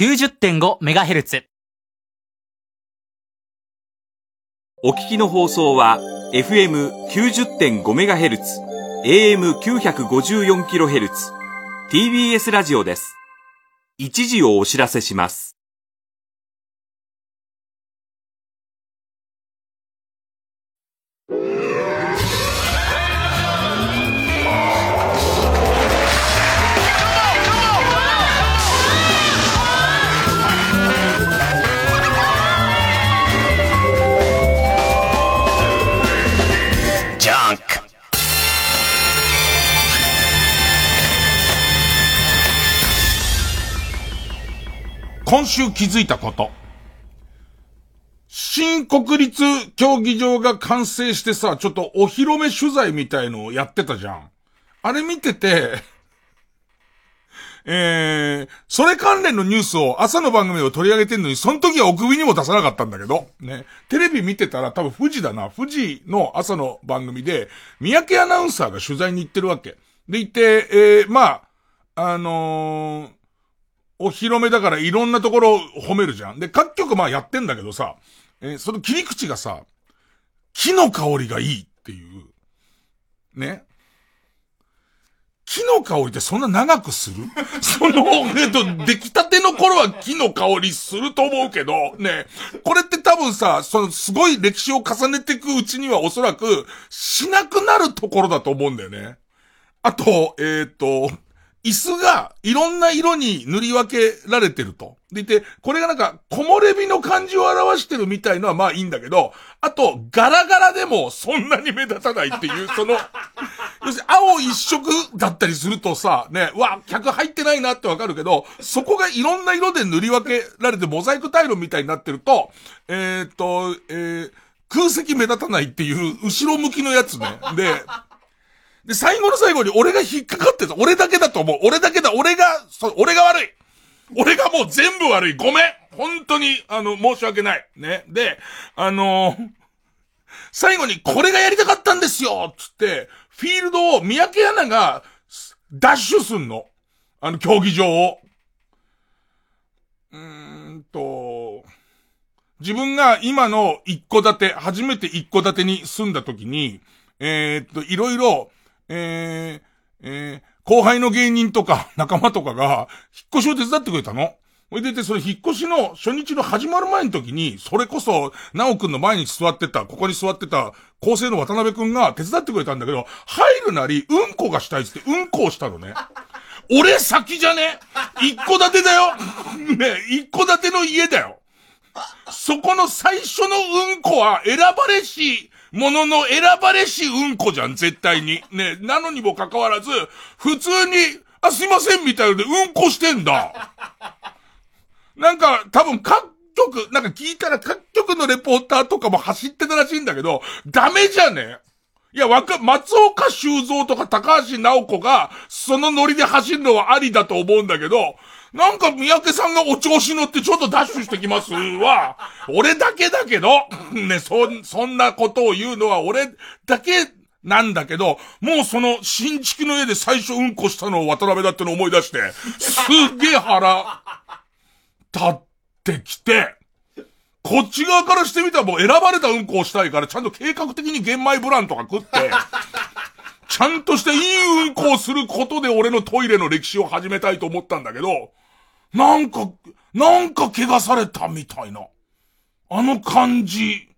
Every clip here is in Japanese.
90.5MHz。お聞きの放送は FM90.5MHz、AM954kHz、TBS ラジオです。一時をお知らせします。今週気づいたこと。新国立競技場が完成してさ、ちょっとお披露目取材みたいのをやってたじゃん。あれ見てて、えー、それ関連のニュースを朝の番組を取り上げてんのに、その時はお首にも出さなかったんだけど、ね。テレビ見てたら多分富士だな。富士の朝の番組で、三宅アナウンサーが取材に行ってるわけ。で、行って、えー、まあ、あのーお披露目だからいろんなところを褒めるじゃん。で、各局まあやってんだけどさ、えーその切り口がさ、木の香りがいいっていう、ね。木の香りってそんな長くする？その、えっと、出来たての頃は木の香りすると思うけど、ね。これって多分さ、そのすごい歴史を重ねていくうちにはおそらくしなくなるところだと思うんだよね。あと、えっ、と、椅子がいろんな色に塗り分けられてると。でいて、これがなんか木漏れ日の感じを表してるみたいのはまあいいんだけど、あと、ガラガラでもそんなに目立たないっていう、その、要するに青一色だったりするとさ、ね、うわ、客入ってないなってわかるけど、そこがいろんな色で塗り分けられてモザイクタイルみたいになってると、えっ、と、えー空席目立たないっていう後ろ向きのやつね。で、で、最後の最後に俺が引っかかってた。俺だけだと思う。俺だけだ。俺が、そ、俺が悪い。俺がもう全部悪い。ごめん。本当に、あの、申し訳ない。ね。で、あのー最後にこれがやりたかったんですよつって、フィールドを三宅アナが、ダッシュすんの。あの、競技場を。うーんと、自分が今の一戸建て、初めて一戸建てに住んだ時に、えーっと、いろいろ、えー、えー後輩の芸人とか 仲間とかが、引っ越しを手伝ってくれたの。ほいでて、それ引っ越しの初日の始まる前の時に、それこそ、なおくんの前に座ってた、ここに座ってた、構成の渡辺くんが手伝ってくれたんだけど、入るなり、うんこがしたいっつって、うんこをしたのね。俺先じゃね？一戸建てだよ ね一戸建ての家だよそこの最初のうんこは選ばれし、ものの選ばれしうんこじゃん、絶対に。ね、なのにもかかわらず、普通に、あ、すいません、みたいのでうんこしてんだ。なんか、多分各局、なんか聞いたら各局のレポーターとかも走ってたらしいんだけど、ダメじゃね？いや、わか、松岡修造とか高橋直子が、そのノリで走るのはありだと思うんだけど、なんか三宅さんがお調子乗ってちょっとダッシュしてきますわ。俺だけだけど、ね、そ、そんなことを言うのは俺だけなんだけど、もうその新築の家で最初うんこしたのを渡辺だっての思い出して、すっげえ腹立ってきて、こっち側からしてみたらもう選ばれたうんこをしたいから、ちゃんと計画的に玄米ブランとか食って、ちゃんとしていいうんこをすることで俺のトイレの歴史を始めたいと思ったんだけど、なんか、なんか怪我されたみたいな。あの感じ。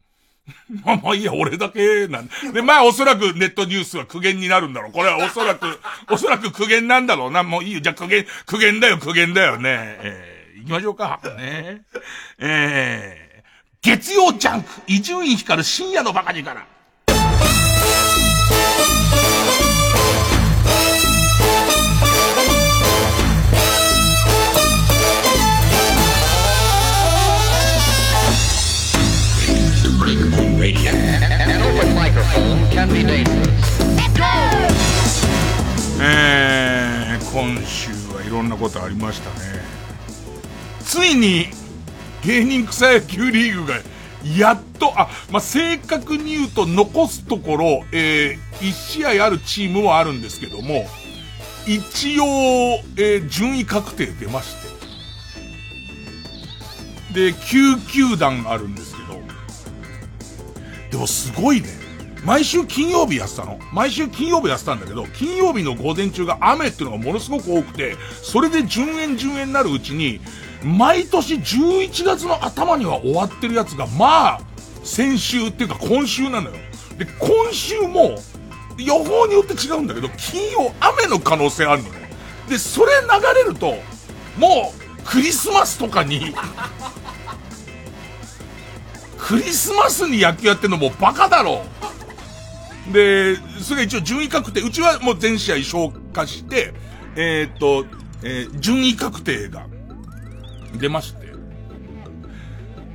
まあまあいいや、俺だけなんで、まあおそらくネットニュースは苦言になるんだろう。これはおそらく、おそらく苦言なんだろうな。もういいよ。じゃあ苦言、苦言だよ、苦言だよね。えー、行きましょうか。ね。えー、月曜ジャンク、伊集院光る深夜のバカ力。えー、今週はいろんなことありましたね。ついに、芸人草野球リーグが、やっと、あ、まあ、正確に言うと残すところ、えー、1試合あるチームもあるんですけども、一応、えー順位確定出まして。で、9球団あるんですけど、でもすごいね。毎週金曜日やってたの。毎週金曜日やってたんだけど、金曜日の午前中が雨っていうのがものすごく多くて、それで順延順延になるうちに、毎年11月の頭には終わってるやつが、まあ、先週っていうか今週なのよ。で、今週も、予報によって違うんだけど、金曜雨の可能性あるのね。で、それ流れると、もう、クリスマスとかに、クリスマスに野球やってんのもうバカだろで、それが一応順位確定、うちはもう全試合消化して、えー、っと、えー、順位確定が出まして。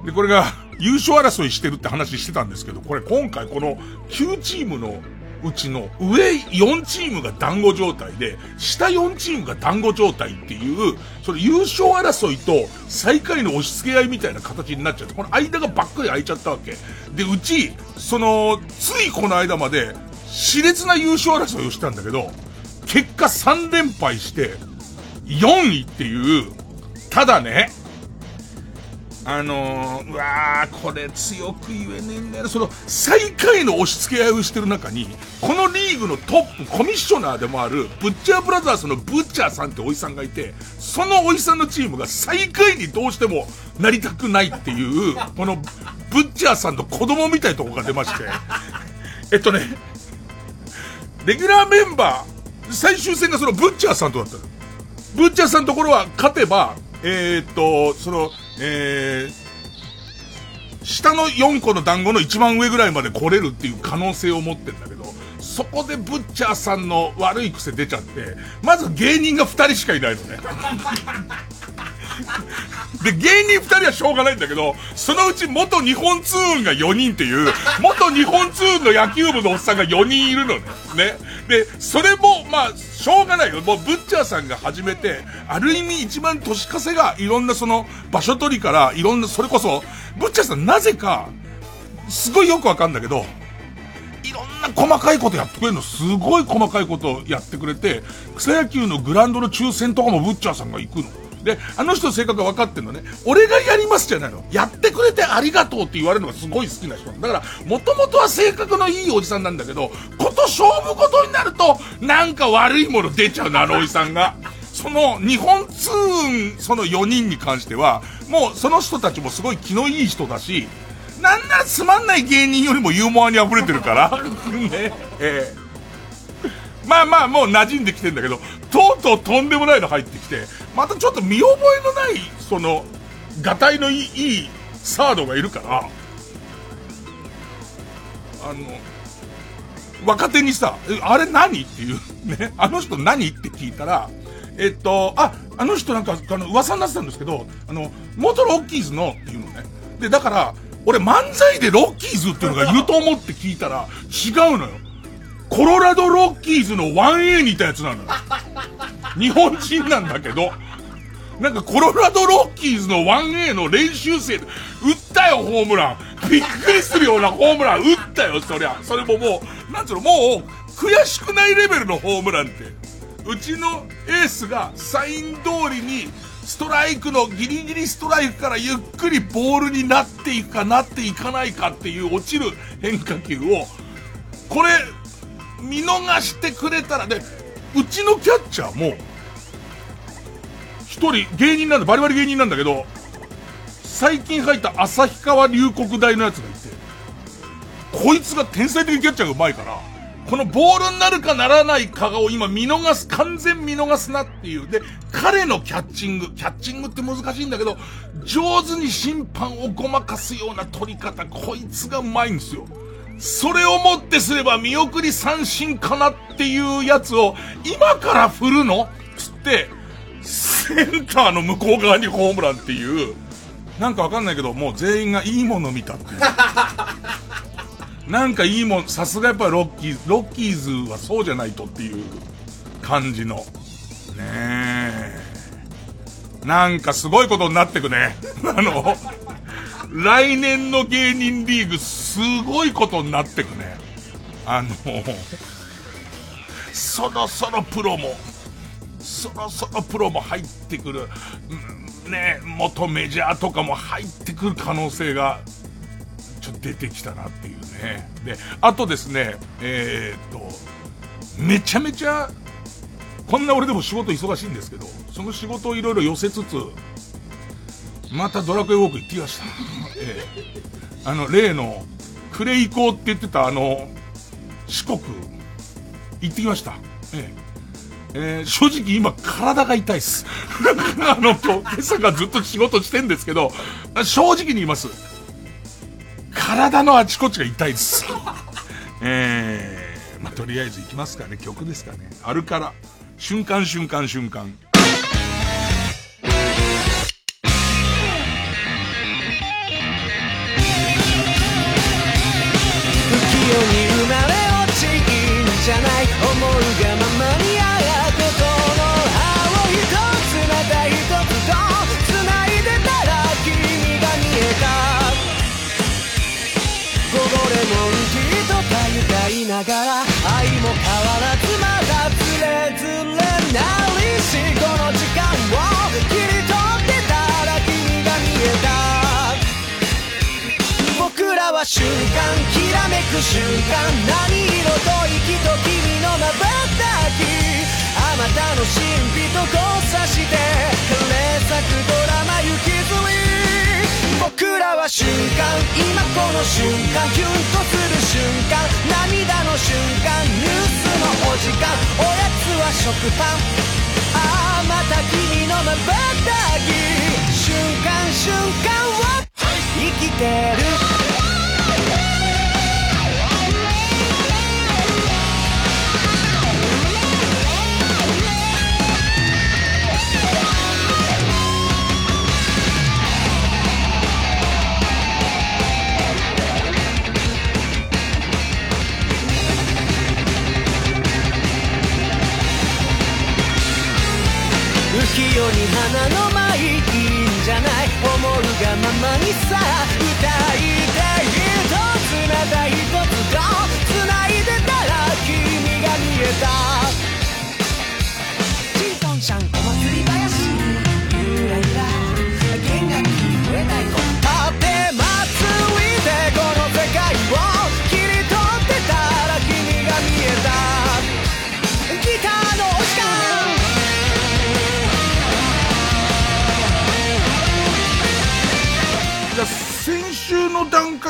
で、これが優勝争いしてるって話してたんですけど、これ今回この9チームのうちの上4チームが団子状態で、下4チームが団子状態っていう、その優勝争いと最下位の押し付け合いみたいな形になっちゃって、この間がばっかり空いちゃったわけ。で、うち、その、ついこの間まで、熾烈な優勝争いをしたんだけど、結果3連敗して、4位っていう、ただね、あのー、うわー、これ強く言えねえんだよ。その、最下位の押し付け合いをしてる中に、このリーグのトップ、コミッショナーでもある、ブッチャーブラザーズのブッチャーさんっておじさんがいて、そのおじさんのチームが最下位にどうしてもなりたくないっていう、この、ブッチャーさんの子供みたいなとこが出まして、えっとね、レギュラーメンバー、最終戦がそのブッチャーさんとだった。ブッチャーさんのところは勝てば、えー、っと、その、えー、下の4個の団子の一番上ぐらいまで来れるっていう可能性を持ってんだけど、そこでブッチャーさんの悪い癖出ちゃって、まず芸人が2人しかいないのね。で、芸人2人はしょうがないんだけど、そのうち元日本ツーンが4人っていう、元日本ツーンの野球部のおっさんが4人いるのね。ね。で、それも、まあ、しょうがないよ。もう、ブッチャーさんが始めて、ある意味一番年稼が、いろんなその、場所取りから、いろんな、それこそ、ブッチャーさんなぜか、すごいよくわかんだけど、いろんな細かいことやってくれるの。すごい細かいことをやってくれて、草野球のグラウンドの抽選とかもブッチャーさんが行くの。で、あの人の性格が分かってんのね。俺がやりますじゃないの。やってくれてありがとうって言われるのがすごい好きな人だから、もともとは性格のいいおじさんなんだけど、こと勝負事になると、なんか悪いもの出ちゃうの、あのおじさんが。その、日本ツーン、その4人に関しては、もうその人たちもすごい気のいい人だし、なんならつまんない芸人よりもユーモアに溢れてるから、ね、ええまあまあもう馴染んできてんだけど、とうとうとんでもないの入ってきて、またちょっと見覚えのない、その、がたいのいい、いいサードがいるから、あの、若手にさ、あれ何？っていう、ね、あの人何？って聞いたら、えっと、あ、あの人なんか、あの、噂になってたんですけど、あの、元ロッキーズのっていうのね。で、だから、俺漫才でロッキーズっていうのがいると思って聞いたら、違うのよ。コロラドロッキーズの 1A にいたやつなのよ。日本人なんだけど、なんかコロラドロッキーズの 1A の練習生で、打ったよ、ホームラン。びっくりするようなホームラン打ったよ、そりゃ。それももう、なんつうの、もう、悔しくないレベルのホームランって。うちのエースがサイン通りに、ストライクのギリギリストライクからゆっくりボールになっていくかなっていかないかっていう落ちる変化球を、これ、見逃してくれたら、で、うちのキャッチャーも、一人芸人なんだ、バリバリ芸人なんだけど、最近入った旭川龍谷大のやつがいて、こいつが天才的キャッチャーが上手いから、このボールになるかならないかを今見逃す、完全見逃すなっていう。で、彼のキャッチング、キャッチングって難しいんだけど、上手に審判をごまかすような取り方、こいつが上手いんですよ。それをもってすれば見送り三振かなっていうやつを、今から振るの？つって、センターの向こう側にホームランっていう、なんかわかんないけど、もう全員がいいもの見たっていう。なんかいいもん、さすがやっぱロッキーズ、ロッキーズはそうじゃないとっていう感じの。ねえ。なんかすごいことになってくね。あの、来年の芸人リーグすごいことになってくね。あの、そろそろプロも、そろそろプロも入ってくる。うんね、元メジャーとかも入ってくる可能性が、ちょっと出てきたなっていうね。で、あとですね、えー、っと、めちゃめちゃ、こんな俺でも仕事忙しいんですけど、その仕事をいろいろ寄せつつ、またドラクエウォーク行ってきました。ええ、あの、例の、クレイコーって言ってたあの、四国、行ってきました。えええー、正直今体が痛いっす。あの、今日、今朝がずっと仕事してんですけど、正直に言います。体のあちこちが痛いです。えー、まあ、とりあえず行きますかね。曲ですかね。あるから。瞬間瞬間瞬間。がままにあやってこの葉を一つまた一つと繋いでたら君が見えた。こぼれもんきっとたゆたいながらは瞬間きらめく瞬間何色と息と君のまばたきあまたの神秘と交差して枯れ咲くドラマ行きずり僕らは瞬間今この瞬間キュンとする瞬間涙の瞬間ニュースのお時間おやつは食パン。ああまた君のまばたき。瞬間瞬間を生きてる。器用に花の舞いいんじゃない思うがままにさ歌いたい一つなた一つと繋いでたら君が見えた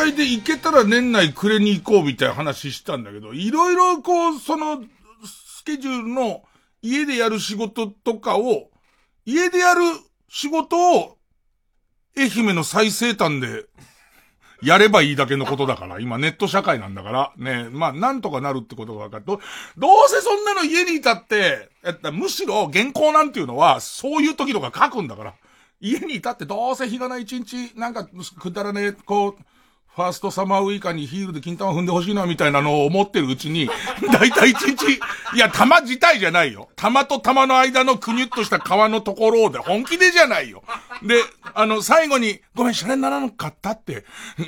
の段階で行けたら年内くれに行こうみたいな話したんだけど、いろいろこう、その、スケジュールの家でやる仕事とかを、家でやる仕事を、愛媛の最西端で、やればいいだけのことだから、今ネット社会なんだから、ね、まあなんとかなるってことが分かると、どうせそんなの家にいたって、やったむしろ原稿なんていうのは、そういう時とか書くんだから。家にいたってどうせ日がない一日、なんか、くだらねえ、こう、ファーストサマーウイカにヒールで金玉踏んでほしいなみたいなのを思ってるうちに、だいたい一日、いや、玉自体じゃないよ。玉と玉の間のくにゅっとした皮のところで本気でじゃないよ。で、あの、最後に、ごめん、シャレにならなかったって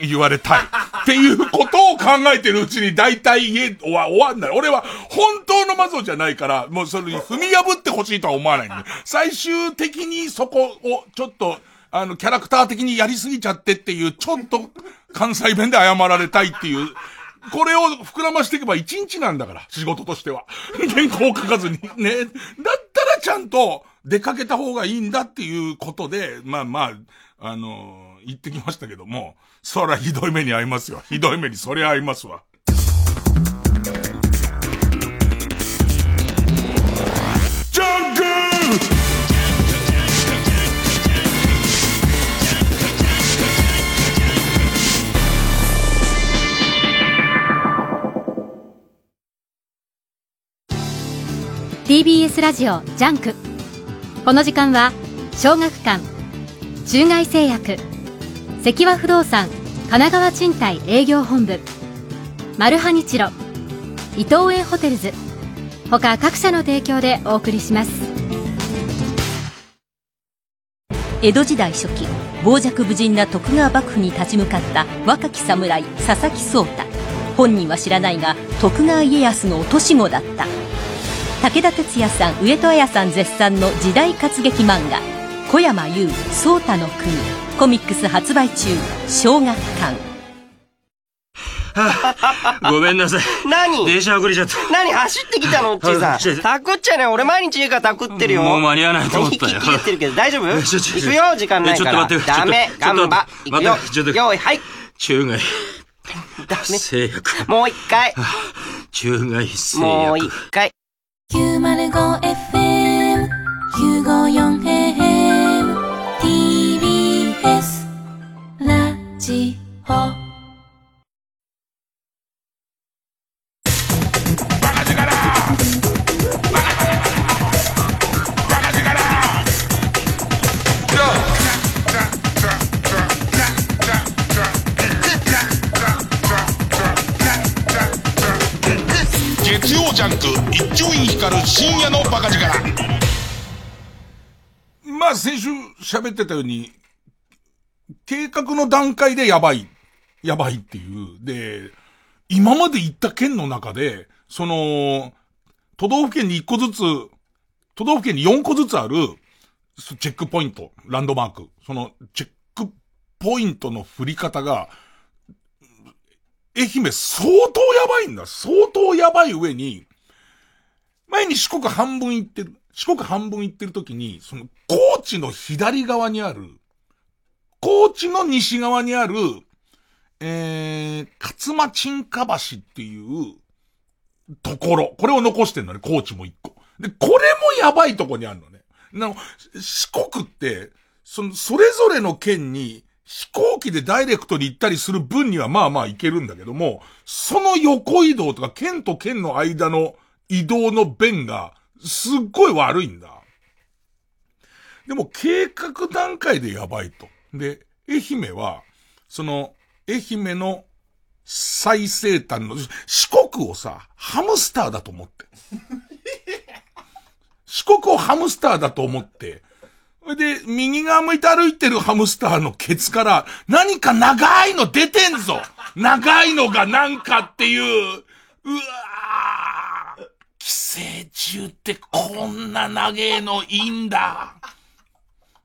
言われたい。っていうことを考えてるうちに、だいたい家は終わんない。俺は本当のマゾじゃないから、もうそれに踏み破ってほしいとは思わないんで。最終的にそこをちょっと、あの、キャラクター的にやりすぎちゃってっていう、ちょっと関西弁で謝られたいっていう、これを膨らましていけば一日なんだから、仕事としては。原稿を書かずに。ね。だったらちゃんと出かけた方がいいんだっていうことで、まあまあ、あのー、言ってきましたけども、そらひどい目に遭いますよ。ひどい目にそりゃ合いますわ。TBS ラジオジャンク。この時間は小学館中外製薬積和不動産神奈川賃貸営業本部マルハニチロ伊東園ホテルズ。他各社の提供でお送りします。江戸時代初期傍若無人な徳川幕府に立ち向かった若き侍佐々木壮太。本人は知らないが徳川家康の落とし子だった。武田鉄矢さん上戸彩さん絶賛の時代活劇漫画小山優颯太の国コミックス発売中小学館 ごめんなさい。何？電車遅れちゃった。何？走ってきたの？おっちいさん。タクっちゃね俺毎日家からタクってるよ。もう間に合わないと思ったよ。息切れてるけど大丈夫？行くよ、時間ないから。ちょっと待ってダメ、頑張。行くよ待ってちょっ。と用意、はい。中外、ダメ。製薬。もう一回。中外製薬。もう一回。905FM 954AM TBS ラジオ月曜ジャンク一丁院光る深夜のバカ力。まあ先週喋ってたように計画の段階でやばい。やばいっていう。で今まで行った県の中でその都道府県に1個ずつ都道府県に4個ずつあるチェックポイントランドマーク。そのチェックポイントの振り方が愛媛相当やばいんだ。相当やばい上に、前に四国半分行ってる、四国半分行ってる時に、その、高知の左側にある、高知の西側にある、えー、勝間沈下橋っていう、ところ。これを残してんのね、高知も一個。で、これもやばいとこにあるのね。なの、四国って、その、それぞれの県に、飛行機でダイレクトに行ったりする分にはまあまあ行けるんだけども、その横移動とか県と県の間の移動の便がすっごい悪いんだ。でも計画段階でやばいと。で、愛媛は、その、愛媛の最西端の、四国をさ、ハムスターだと思って。四国をハムスターだと思って、で、右側向いて歩いてるハムスターのケツから、何か長いの出てんぞ。長いのがなんかっていう、うわー。寄生虫ってこんな長えのいいんだ。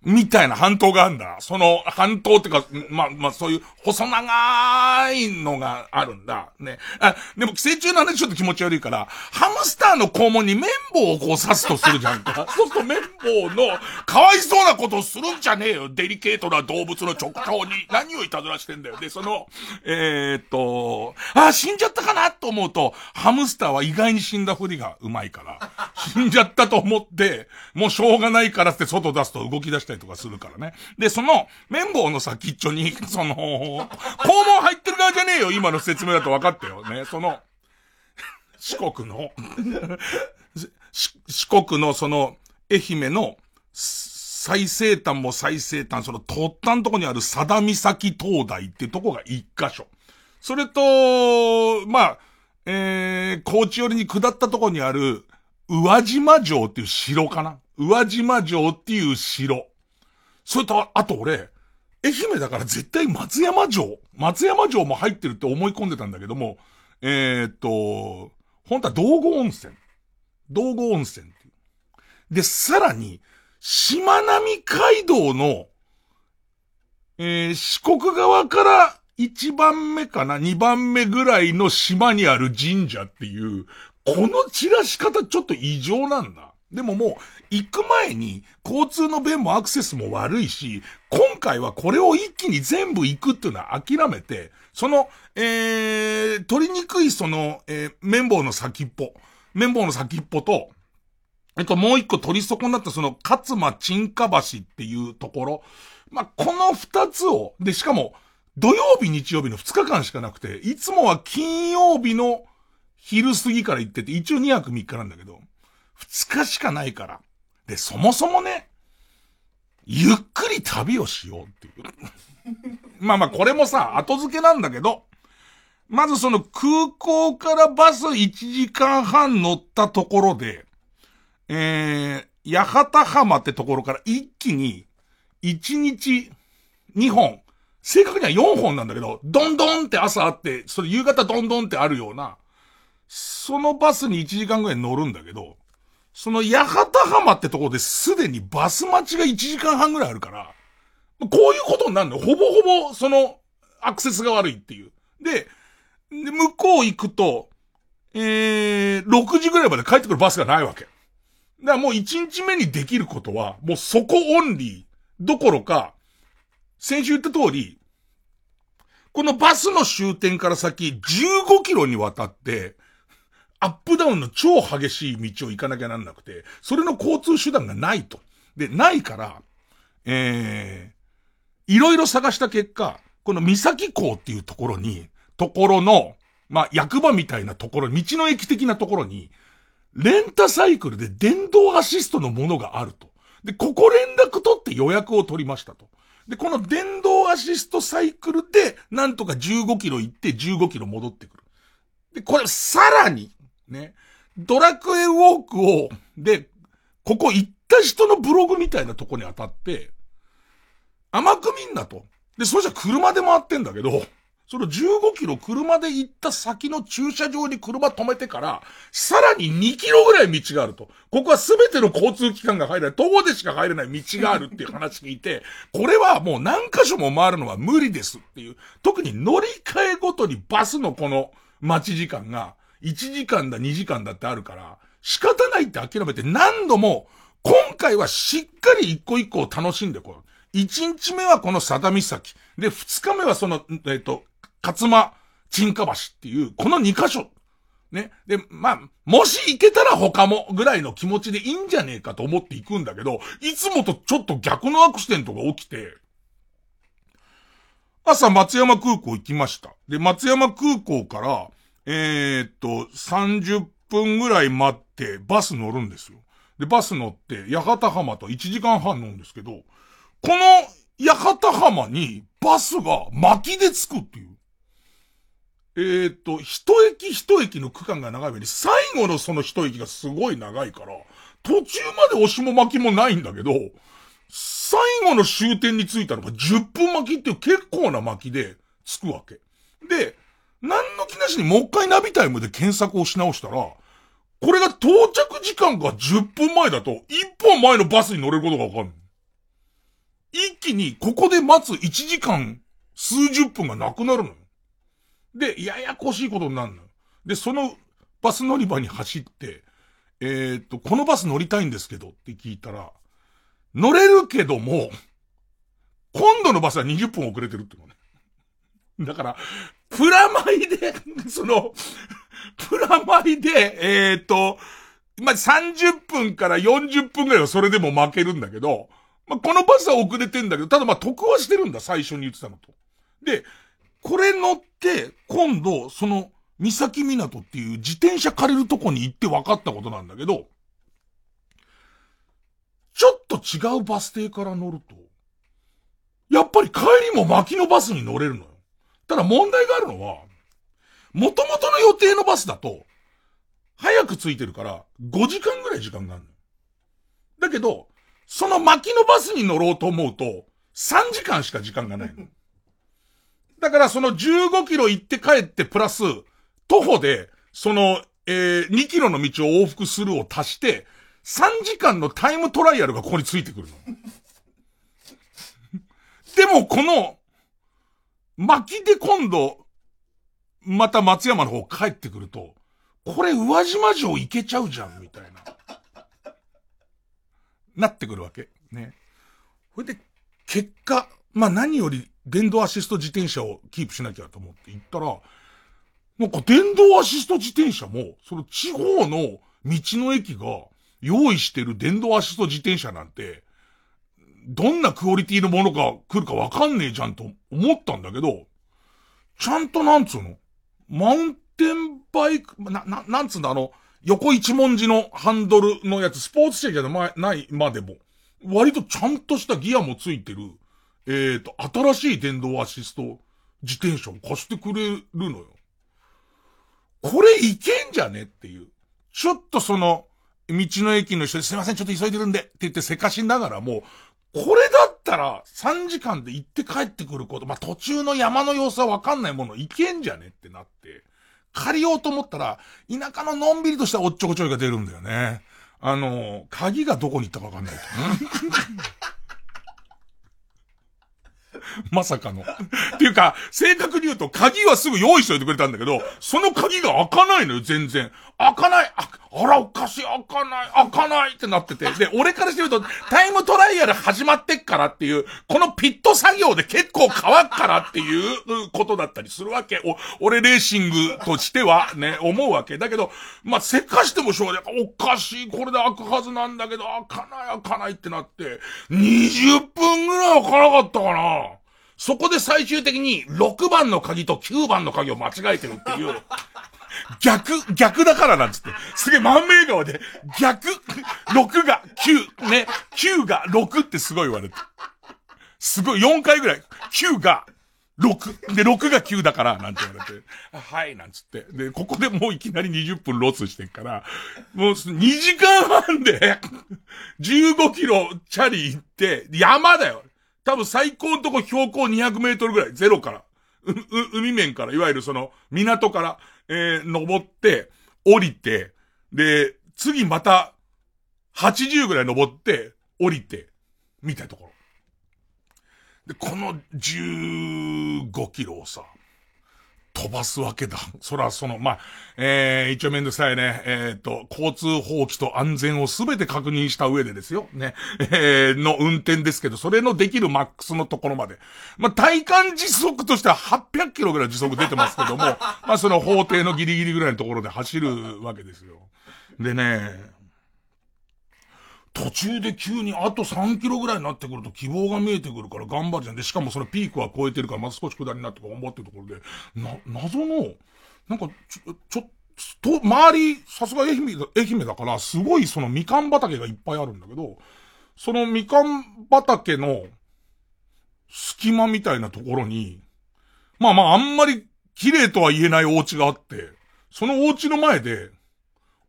みたいな半島があるんだ。その半島ってか、まあ、まあ、そういう細長いのがあるんだ。ね。あ、でも寄生虫の話ちょっと気持ち悪いから、ハムスターの肛門に綿棒をこう刺すとするじゃんか。そうすると綿棒の、かわいそうなことをするんじゃねえよ。デリケートな動物の直腸に何をいたずらしてんだよ。で、その、えー、っと、あ、死んじゃったかなと思うと、ハムスターは意外に死んだふりがうまいから、死んじゃったと思って、もうしょうがないからって外出すと動き出してたりとかするからね。で、その、綿棒の先っちょに、その、肛門入ってる側じゃねえよ、今の説明だと分かったよね。その、四国の、四国のその、愛媛の、最西端も最西端、その突端のとこにある佐田岬灯台ってとこが一箇所。それと、まあ、えー、高知寄りに下ったとこにある、宇和島城っていう城かな宇和島城っていう城。それと、あと俺、愛媛だから絶対松山城、松山城も入ってるって思い込んでたんだけども、えー、っと、本当は道後温泉。道後温泉っていう。で、さらに、しまなみ海道の、えー、四国側から一番目かな二番目ぐらいの島にある神社っていう、この散らし方ちょっと異常なんだ。でももう、行く前に、交通の便もアクセスも悪いし、今回はこれを一気に全部行くっていうのは諦めて、その、えー、取りにくいその、えー、綿棒の先っぽ、綿棒の先っぽと、えっと、もう一個取り損なったその、勝間沈下橋っていうところ。まあ、この二つを、で、しかも、土曜日、日曜日の二日間しかなくて、いつもは金曜日の昼過ぎから行ってて、一応2泊3日なんだけど、二日しかないから。で、そもそもね、ゆっくり旅をしようっていう。まあまあ、これもさ、後付けなんだけど、まずその空港からバス1時間半乗ったところで、えー、八幡浜ってところから一気に、1日2本、正確には4本なんだけど、どんどんって朝あって、それ夕方どんどんってあるような、そのバスに1時間ぐらい乗るんだけど、その八幡浜ってところですでにバス待ちが1時間半ぐらいあるから、こういうことになるのほぼほぼ、その、アクセスが悪いっていう。で、で、向こう行くと、えー、6時ぐらいまで帰ってくるバスがないわけ。だからもう1日目にできることは、もうそこオンリー、どころか、先週言った通り、このバスの終点から先15キロにわたって、アップダウンの超激しい道を行かなきゃなんなくて、それの交通手段がないと。で、ないから、えー、いろいろ探した結果、この三崎港っていうところに、ところの、まあ、役場みたいなところ、道の駅的なところに、レンタサイクルで電動アシストのものがあると。で、ここ連絡取って予約を取りましたと。で、この電動アシストサイクルで、なんとか15キロ行って15キロ戻ってくる。で、これさらに、ね、ドラクエウォークを、で、ここ行った人のブログみたいなとこに当たって、甘く見んなと。で、それじゃ車で回ってんだけど、その15キロ車で行った先の駐車場に車止めてから、さらに2キロぐらい道があると。ここは全ての交通機関が入れない、徒歩でしか入れない道があるっていう話聞いて、これはもう何箇所も回るのは無理ですっていう。特に乗り換えごとにバスのこの待ち時間が、1時間だ2時間だってあるから、仕方ないって諦めて何度も、今回はしっかり一個一個を楽しんでこう。1日目はこの佐田岬。で、2日目はその、えっ、ー、と、勝間、沈下橋っていう、この2箇所。ね。で、まあ、もし行けたら他もぐらいの気持ちでいいんじゃねえかと思って行くんだけど、いつもとちょっと逆のアクシデントが起きて、朝松山空港行きました。で、松山空港から、えー、っと、30分ぐらい待ってバス乗るんですよ。で、バス乗って、八幡浜と1時間半乗るんですけど、この八幡浜にバスが巻きで着くっていう。えー、っと、一駅一駅の区間が長い上に、最後のその一駅がすごい長いから、途中まで押しも巻きもないんだけど、最後の終点に着いたのが10分巻きっていう結構な巻きで着くわけ。で、何の気なしにもう一回ナビタイムで検索をし直したら、これが到着時間が10分前だと、1本前のバスに乗れることがわかんない。一気にここで待つ1時間数十分がなくなるのよ。で、ややこしいことになるのよ。で、そのバス乗り場に走って、えー、っと、このバス乗りたいんですけどって聞いたら、乗れるけども、今度のバスは20分遅れてるってのね。だから、プラマイで、その、プラマイで、えー、と、まあ、30分から40分ぐらいはそれでも負けるんだけど、まあ、このバスは遅れてんだけど、ただま、得はしてるんだ、最初に言ってたのと。で、これ乗って、今度、その、三崎港っていう自転車借りるとこに行って分かったことなんだけど、ちょっと違うバス停から乗ると、やっぱり帰りも巻きのバスに乗れるのよ。ただ問題があるのは、元々の予定のバスだと、早く着いてるから、5時間ぐらい時間があるの。だけど、その巻きのバスに乗ろうと思うと、3時間しか時間がないの。だからその15キロ行って帰ってプラス、徒歩で、その、えー、2キロの道を往復するを足して、3時間のタイムトライアルがここについてくるの。でもこの、巻きで今度、また松山の方帰ってくると、これ宇和島城行けちゃうじゃん、みたいな。なってくるわけ。ね。これで、結果、まあ何より電動アシスト自転車をキープしなきゃと思って行ったら、なんか電動アシスト自転車も、その地方の道の駅が用意してる電動アシスト自転車なんて、どんなクオリティのものが来るかわかんねえじゃんと思ったんだけど、ちゃんとなんつうの？マウンテンバイク、な、な、なんつうんだ、あの、横一文字のハンドルのやつ、スポーツ車じゃないまでも、割とちゃんとしたギアもついてる、えっ、ー、と、新しい電動アシスト自転車を貸してくれるのよ。これいけんじゃねっていう。ちょっとその、道の駅の人ですいません、ちょっと急いでるんで、って言ってせかしながらも、これだったら3時間で行って帰ってくること、まあ、途中の山の様子はわかんないものいけんじゃねってなって、借りようと思ったら、田舎ののんびりとしたおっちょこちょいが出るんだよね。あの、鍵がどこに行ったかわかんない。まさかの。っていうか、正確に言うと、鍵はすぐ用意しといてくれたんだけど、その鍵が開かないのよ、全然。開かないあ、あら、おかしい、開かない、開かないってなってて。で、俺からしてみると、タイムトライアル始まってっからっていう、このピット作業で結構乾くからっていうことだったりするわけ。お、俺レーシングとしてはね、思うわけ。だけど、まあ、せかしてもしょうがない。おかしい、これで開くはずなんだけど、開かない、開かないってなって、20分ぐらい開かなかったかな。そこで最終的に6番の鍵と9番の鍵を間違えてるっていう。逆、逆だからなんつって。すげえ満面側で、逆、6が9、ね、9が6ってすごい言われて。すごい、4回ぐらい、9が6、で、6が9だから、なんて言われて、はい、なんつって。で、ここでもういきなり20分ロスしてんから、もう2時間半で、15キロチャリ行って、山だよ。多分最高のとこ標高200メートルぐらい、ゼロから。う、う、海面から、いわゆるその、港から、えー、登って、降りて、で、次また、80ぐらい登って、降りて、みたいなところ。で、この15キロをさ、飛ばすわけだ。そら、その、まあ、えー、一応めんどくさいね。えっ、と、交通法規と安全をすべて確認した上でですよ。ね。えー、の運転ですけど、それのできるマックスのところまで。まあ、体感時速としては800キロぐらい時速出てますけども、まあ、その法定のギリギリぐらいのところで走るわけですよ。でね、途中で急にあと3キロぐらいになってくると希望が見えてくるから頑張るじゃん。で、しかもそのピークは超えてるから、まず少し下りになって頑張ってるところで、な、謎の、なんか、ちょ、ちょ、と、周り、さすが愛媛、愛媛だから、すごいそのみかん畑がいっぱいあるんだけど、そのみかん畑の隙間みたいなところに、まあまああんまり綺麗とは言えないお家があって、そのお家の前で、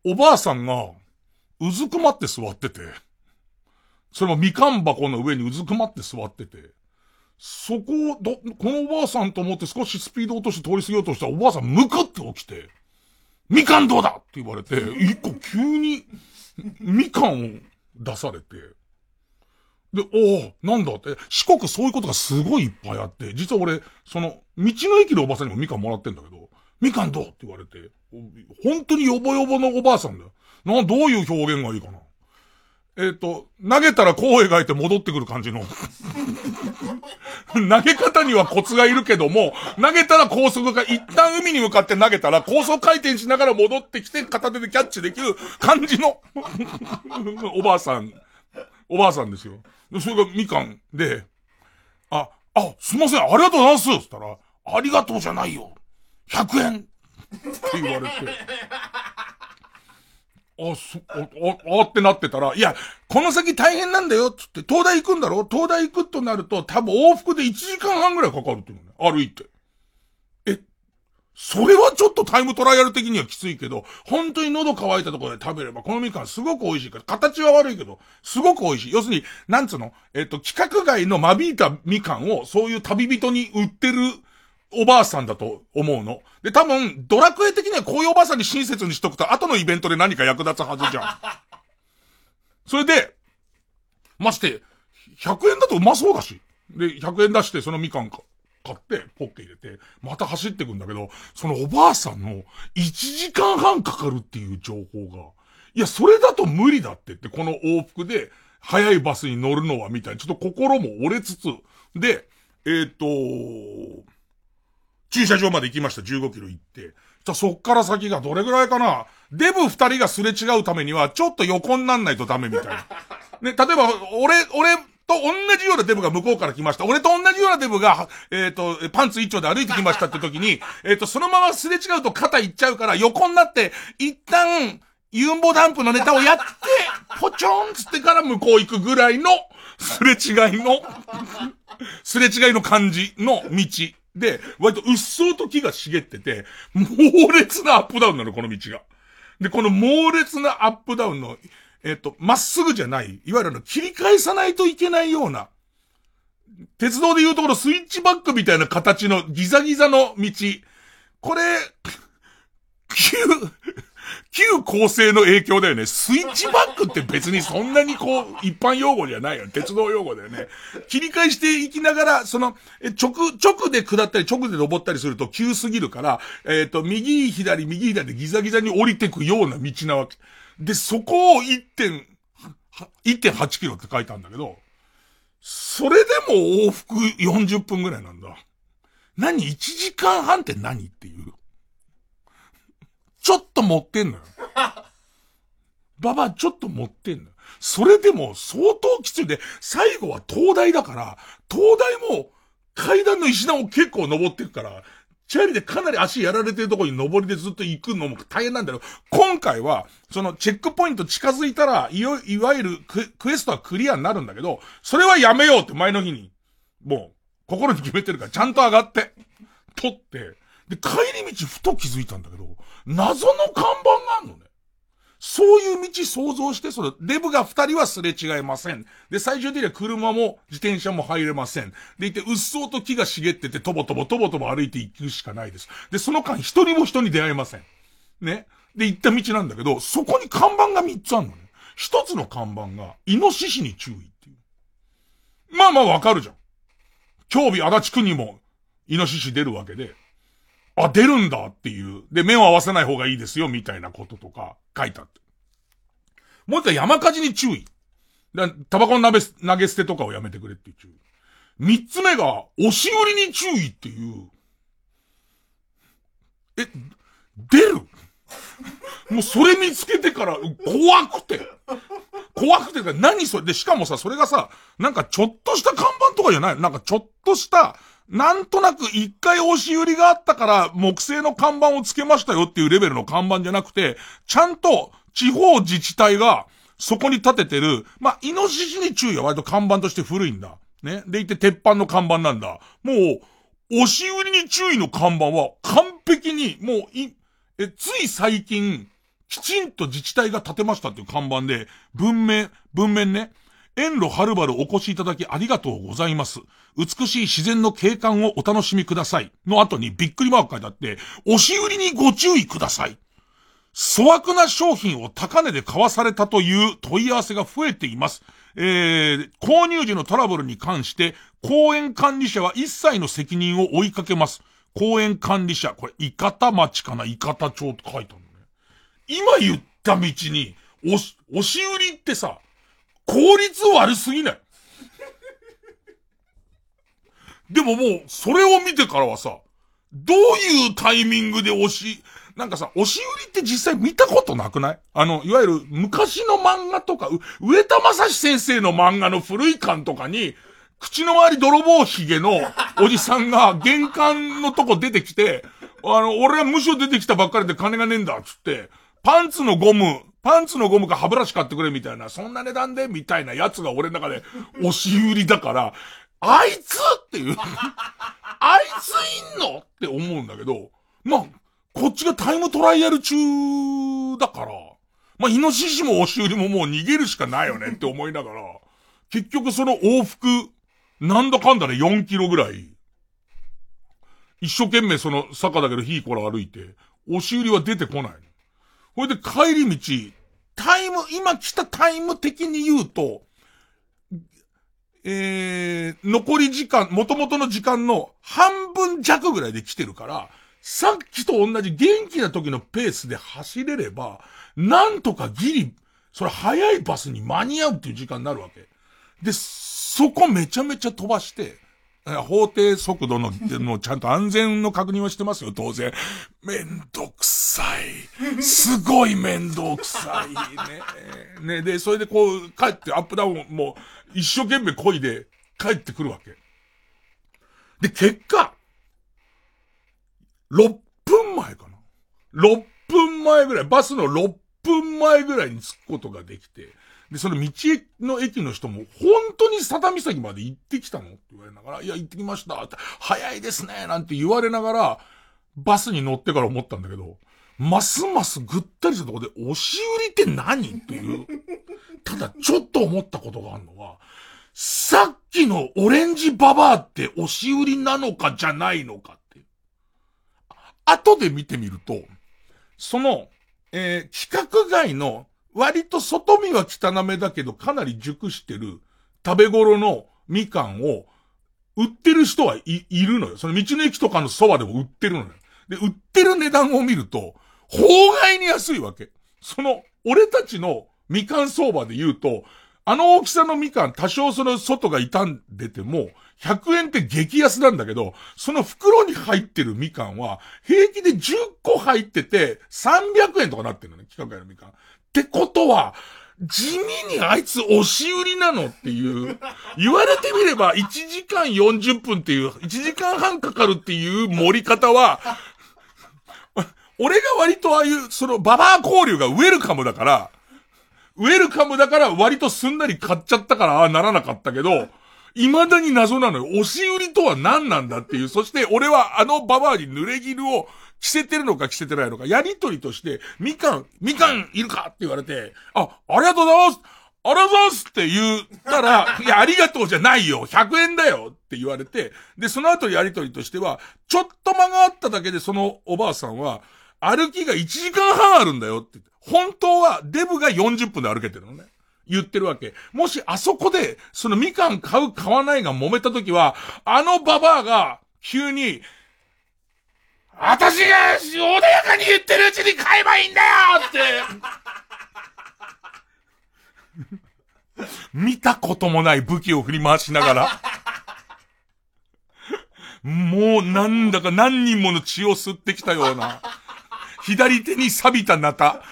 おばあさんが、うずくまって座ってて、それもみかん箱の上にうずくまって座ってて、そこを、ど、このおばあさんと思って少しスピード落として通り過ぎようとしたらおばあさんむくって起きて、みかんどうだって言われて、一個急に、みかんを出されて、で、おおなんだって、四国そういうことがすごいいっぱいあって、実は俺、その、道の駅のおばあさんにもみかんもらってんだけど、みかんどうって言われて、本当にヨボヨボのおばあさんだよ。な、どういう表現がいいかな。えっ、ー、と、投げたらこう描いて戻ってくる感じの。投げ方にはコツがいるけども、投げたら高速が、一旦海に向かって投げたら高速回転しながら戻ってきて片手でキャッチできる感じの おばあさん、おばあさんですよ。それがみかんで、あ、あ、すいません、ありがとうございますつったら、ありがとうじゃないよ。100円って言われて。あ、そ、あ、あ、ってなってたら、いや、この先大変なんだよ、つって、東大行くんだろ？東大行くとなると、多分往復で1時間半ぐらいかかるっていうのね。歩いて。え、それはちょっとタイムトライアル的にはきついけど、本当に喉乾いたところで食べれば、このみかんすごく美味しいから、形は悪いけど、すごく美味しい。要するに、なんつうの？えっと、規格外の間引いたみかんを、そういう旅人に売ってるおばあさんだと思うの。で、多分、ドラクエ的にはこういうおばあさんに親切にしとくと、後のイベントで何か役立つはずじゃん。それで、まして、100円だとうまそうだし。で、100円出してそのみかんか、買って、ポッケ入れて、また走ってくんだけど、そのおばあさんの1時間半かかるっていう情報が、いや、それだと無理だってって、この往復で、早いバスに乗るのはみたいに、ちょっと心も折れつつ、で、えっ、ー、と駐車場まで行きました。15キロ行って。じゃそっから先がどれぐらいかな？デブ二人がすれ違うためには、ちょっと横になんないとダメみたいな。ね、例えば、俺、俺、と同じようなデブが向こうから来ました。俺と同じようなデブが、えっ、ー、と、パンツ一丁で歩いてきましたって時に、えっ、と、そのまますれ違うと肩いっちゃうから横になって、一旦、ユンボダンプのネタをやって、ポチョンつってから向こう行くぐらいの、すれ違いの、すれ違いの感じの道。で、割とうっそうと木が茂ってて、猛烈なアップダウンなの、この道が。で、この猛烈なアップダウンの、えっ、と、まっすぐじゃない、いわゆるの、切り返さないといけないような、鉄道で言うところスイッチバックみたいな形のギザギザの道。これ、急、旧構成の影響だよね。スイッチバックって別にそんなにこう、一般用語じゃないよ。鉄道用語だよね。切り返していきながら、その、直、直で下ったり直で登ったりすると急すぎるから、えっ、ー、と、右左、右左でギザギザに降りてくような道なわけ。で、そこを1.8キロって書いたんだけど、それでも往復40分ぐらいなんだ。何 ?1 時間半って何？っていう。ちょっと持ってんのよ。ババちょっと持ってんのよ。それでも相当きついで、最後は東大だから、東大も階段の石段を結構登っていくから、チャリでかなり足やられてるところに登りでずっと行くのも大変なんだけど、今回は、そのチェックポイント近づいたら、いわいわゆるククエストはクリアになるんだけど、それはやめようって前の日に、もう、心に決めてるから、ちゃんと上がって、取って、で、帰り道ふと気づいたんだけど、謎の看板があんのね。そういう道想像して、その、デブが二人はすれ違いません。で、最終的には車も自転車も入れません。でいて、うっそうと木が茂ってて、とぼとぼとぼとぼ歩いていくしかないです。で、その間一人も人に出会えません。ね。で、行った道なんだけど、そこに看板が三つあるのね。一つの看板が、イノシシに注意っていう。まあまあわかるじゃん。今日日足立区にも、イノシシ出るわけで、あ、出るんだっていう。で、目を合わせない方がいいですよ、みたいなこととか書いてあって。もう一回山火事に注意。タバコの投げ捨てとかをやめてくれっていう注意。三つ目が、押し売りに注意っていう。え、出る？もうそれ見つけてから怖くて。怖くてか、何それ？で、しかもさ、それがさ、なんかちょっとした看板とかじゃない？なんかちょっとした、なんとなく一回押し売りがあったから木製の看板をつけましたよっていうレベルの看板じゃなくて、ちゃんと地方自治体がそこに立ててる、まあ、イノシシに注意は割と看板として古いんだ。ね。でいて鉄板の看板なんだ。もう、押し売りに注意の看板は完璧に、もうい、え、つい最近、きちんと自治体が建てましたっていう看板で、文明、文面ね。遠路はるばるお越しいただきありがとうございます。美しい自然の景観をお楽しみください。の後にびっくりマーク書いてあって、押し売りにご注意ください。粗悪な商品を高値で買わされたという問い合わせが増えています。えー、購入時のトラブルに関して、公園管理者は一切の責任を追いかけます。公園管理者、これ、伊方町かな？伊方町って書いてあるのね。今言った道に、押し、押し売りってさ、効率悪すぎない？でももう、それを見てからはさ、どういうタイミングで押し、なんかさ、押し売りって実際見たことなくない？あの、いわゆる昔の漫画とか、上田正史先生の漫画の古い感とかに、口の周り泥棒髭のおじさんが玄関のとこ出てきて、あの、俺は無償出てきたばっかりで金がねえんだ、つって、パンツのゴム、パンツのゴムか歯ブラシ買ってくれみたいな、そんな値段でみたいなやつが俺の中で 押し売りだから、あいつっていうあいついんのって思うんだけど、まあ、こっちがタイムトライアル中だから、まあ、イノシシも押し売りももう逃げるしかないよねって思いながら、結局その往復、なんだかんだで4キロぐらい、一生懸命その坂だけど火こら歩いて、押し売りは出てこない。ほいで帰り道、タイム、今来たタイム的に言うと、えー、残り時間、元々の時間の半分弱ぐらいで来てるから、さっきと同じ元気な時のペースで走れれば、なんとかギリ、それ早いバスに間に合うっていう時間になるわけ。で、そこめちゃめちゃ飛ばして、法定速度の、のちゃんと安全の確認はしてますよ、当然。めんどくささい。すごいめんどくさいね。ね、で、それでこう、帰ってアップダウンも一生懸命漕いで帰ってくるわけ。で、結果、6分前かな。6分前ぐらい、バスの6分前ぐらいに着くことができて、で、その道の駅の人も、本当に佐多岬まで行ってきたの？って言われながら、いや、行ってきましたって、早いですねなんて言われながら、バスに乗ってから思ったんだけど、ますますぐったりしたところで、押し売りって何？っていう。ただ、ちょっと思ったことがあるのは、さっきのオレンジババアって押し売りなのかじゃないのかっていう。後で見てみると、その、えー、規格外の、割と外見は汚めだけど、かなり熟してる、食べ頃のみかんを、売ってる人はい、いるのよ。その道の駅とかのそばでも売ってるのよ。で、売ってる値段を見ると、法外に安いわけ。その、俺たちのみかん相場で言うと、あの大きさのみかん、多少その外が傷んでても、100円って激安なんだけど、その袋に入ってるみかんは、平気で10個入ってて、300円とかなってるのね、規格外のみかん。ってことは、地味にあいつ押し売りなのっていう、言われてみれば1時間40分っていう、1時間半かかるっていう盛り方は、俺が割とああいう、そのババア交流がウェルカムだから、ウェルカムだから割とすんなり買っちゃったからああならなかったけど、未だに謎なのよ。押し売りとは何なんだっていう。そして俺はあのババアに濡れ衣を着せてるのか着せてないのか、やりとりとして、みかん、みかんいるかって言われて、あ、ありがとうございますありがとうございますって言ったら、いや、ありがとうじゃないよ !100 円だよって言われて、で、その後やりとりとしては、ちょっと間があっただけでそのおばあさんは、歩きが1時間半あるんだよって本当はデブが40分で歩けてるのね。言ってるわけ。もしあそこで、そのみかん買う買わないが揉めた時は、あのババアが、急に、私が穏やかに言ってるうちに買えばいいんだよって見たこともない武器を振り回しながらもうなんだか何人もの血を吸ってきたような左手に錆びたナタ、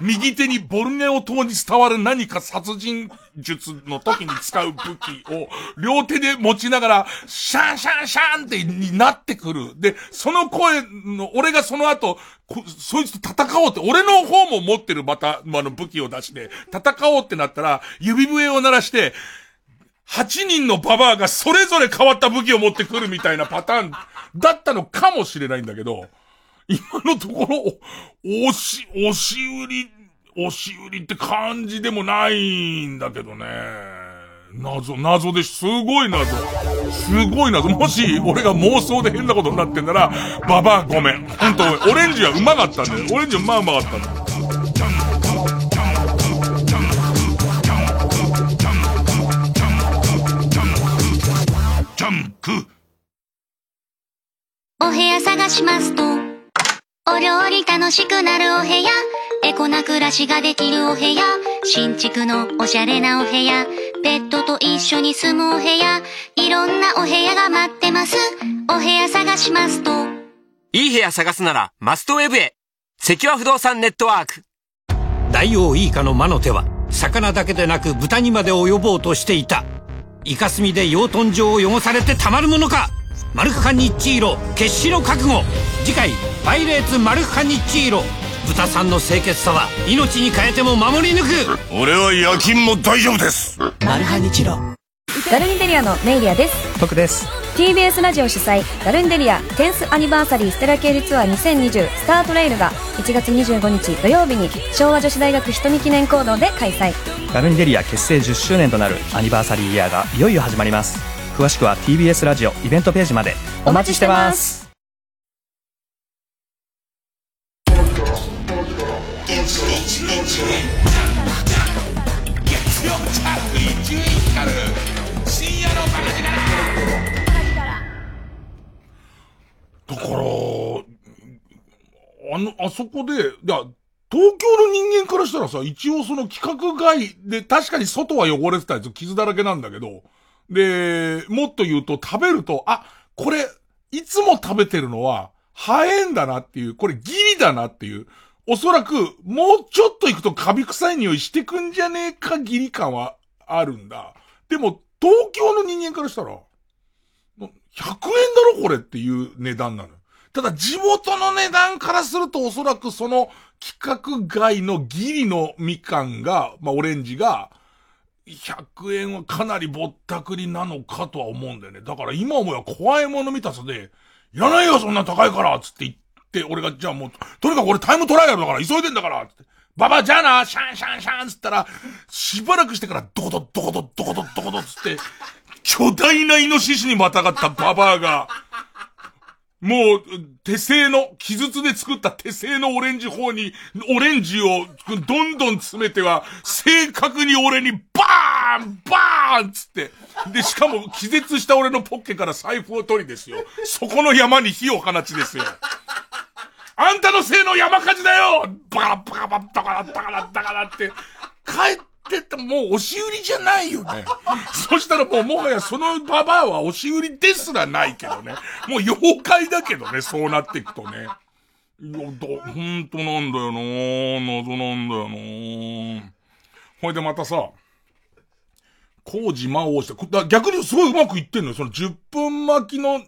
右手にボルネオ島に伝わる何か殺人術の時に使う武器を両手で持ちながら、シャンシャンシャンってになってくる。で、その声の、俺がその後、そいつと戦おうって、俺の方も持ってるまた、あの武器を出して、戦おうってなったら、指笛を鳴らして、8人のババアがそれぞれ変わった武器を持ってくるみたいなパターンだったのかもしれないんだけど、今のところ、押し、押し売り、押し売りって感じでもないんだけどね。謎、謎です。すごい謎。すごい謎。もし、俺が妄想で変なことになってんなら、ババアごめん。本当オレンジはうまかったんだよ。オレンジはまあうまかったんだよ。お部屋探しますとお料理楽しくなるお部屋。エコな暮らしができるお部屋。新築のおしゃれなお部屋。ペットと一緒に住むお部屋。いろんなお部屋が待ってます。お部屋探しますと。いい部屋探すならマストウェブへ。関和不動産ネットワーク。大王イイカの魔の手は魚だけでなく豚にまで及ぼうとしていた。イカスミで養豚場を汚されてたまるものかマルクカニッチーロ決死の覚悟次回パイレーツマルクカニッチーロ豚さんの清潔さは命に変えても守り抜く。俺は夜勤も大丈夫です。マルハニチロガルンデリアのメイリアです。徳です。TBS ラジオ主催ガルンデリア10スアニバーサリーステラケールツアー2020スタートレイルが1月25日土曜日に昭和女子大学人見記念講堂で開催。ガルンデリア結成10周年となるアニバーサリーイヤーがいよいよ始まります詳しくは TBS ラジオイベントページまで。お待ちしてます。だから、あの、あそこで、いや、東京の人間からしたらさ、一応その規格外で、確かに外は汚れてたやつ傷だらけなんだけど、で、もっと言うと食べると、あ、これ、いつも食べてるのは、ハエンだなっていう、これギリだなっていう、おそらく、もうちょっと行くとカビ臭い匂いしてくんじゃねえかギリ感はあるんだ。でも、東京の人間からしたら、100円だろこれっていう値段なの。ただ地元の値段からするとおそらくその規格外のギリのみかんが、まあオレンジが、100円はかなりぼったくりなのかとは思うんだよね。だから今思えば怖いもの見たさで、いらないよそんな高いからつって言って、俺がじゃあもう、とにかく俺タイムトライアルだから急いでんだからつって。ババじゃあなシャンシャンシャンつったら、しばらくしてからドコドドコドドコドドコドつって、巨大なイノシシにまたがったババアが、もう、手製の、木筒で作った手製のオレンジ砲に、オレンジをどんどん詰めては、正確に俺にバーンバーンつって、で、しかも気絶した俺のポッケから財布を取りですよ。そこの山に火を放ちですよ。あんたのせいの山火事だよバカバカバカバカバカバカって、帰ってってたもう押し売りじゃないよね。そしたらもうもはやそのババアは押し売りですらないけどね。もう妖怪だけどね、そうなっていくとね。いや、ど、ほんとなんだよな謎なんだよなほいでまたさ、工事魔王して、逆にすごいうまくいってんのよ。その10分巻きの、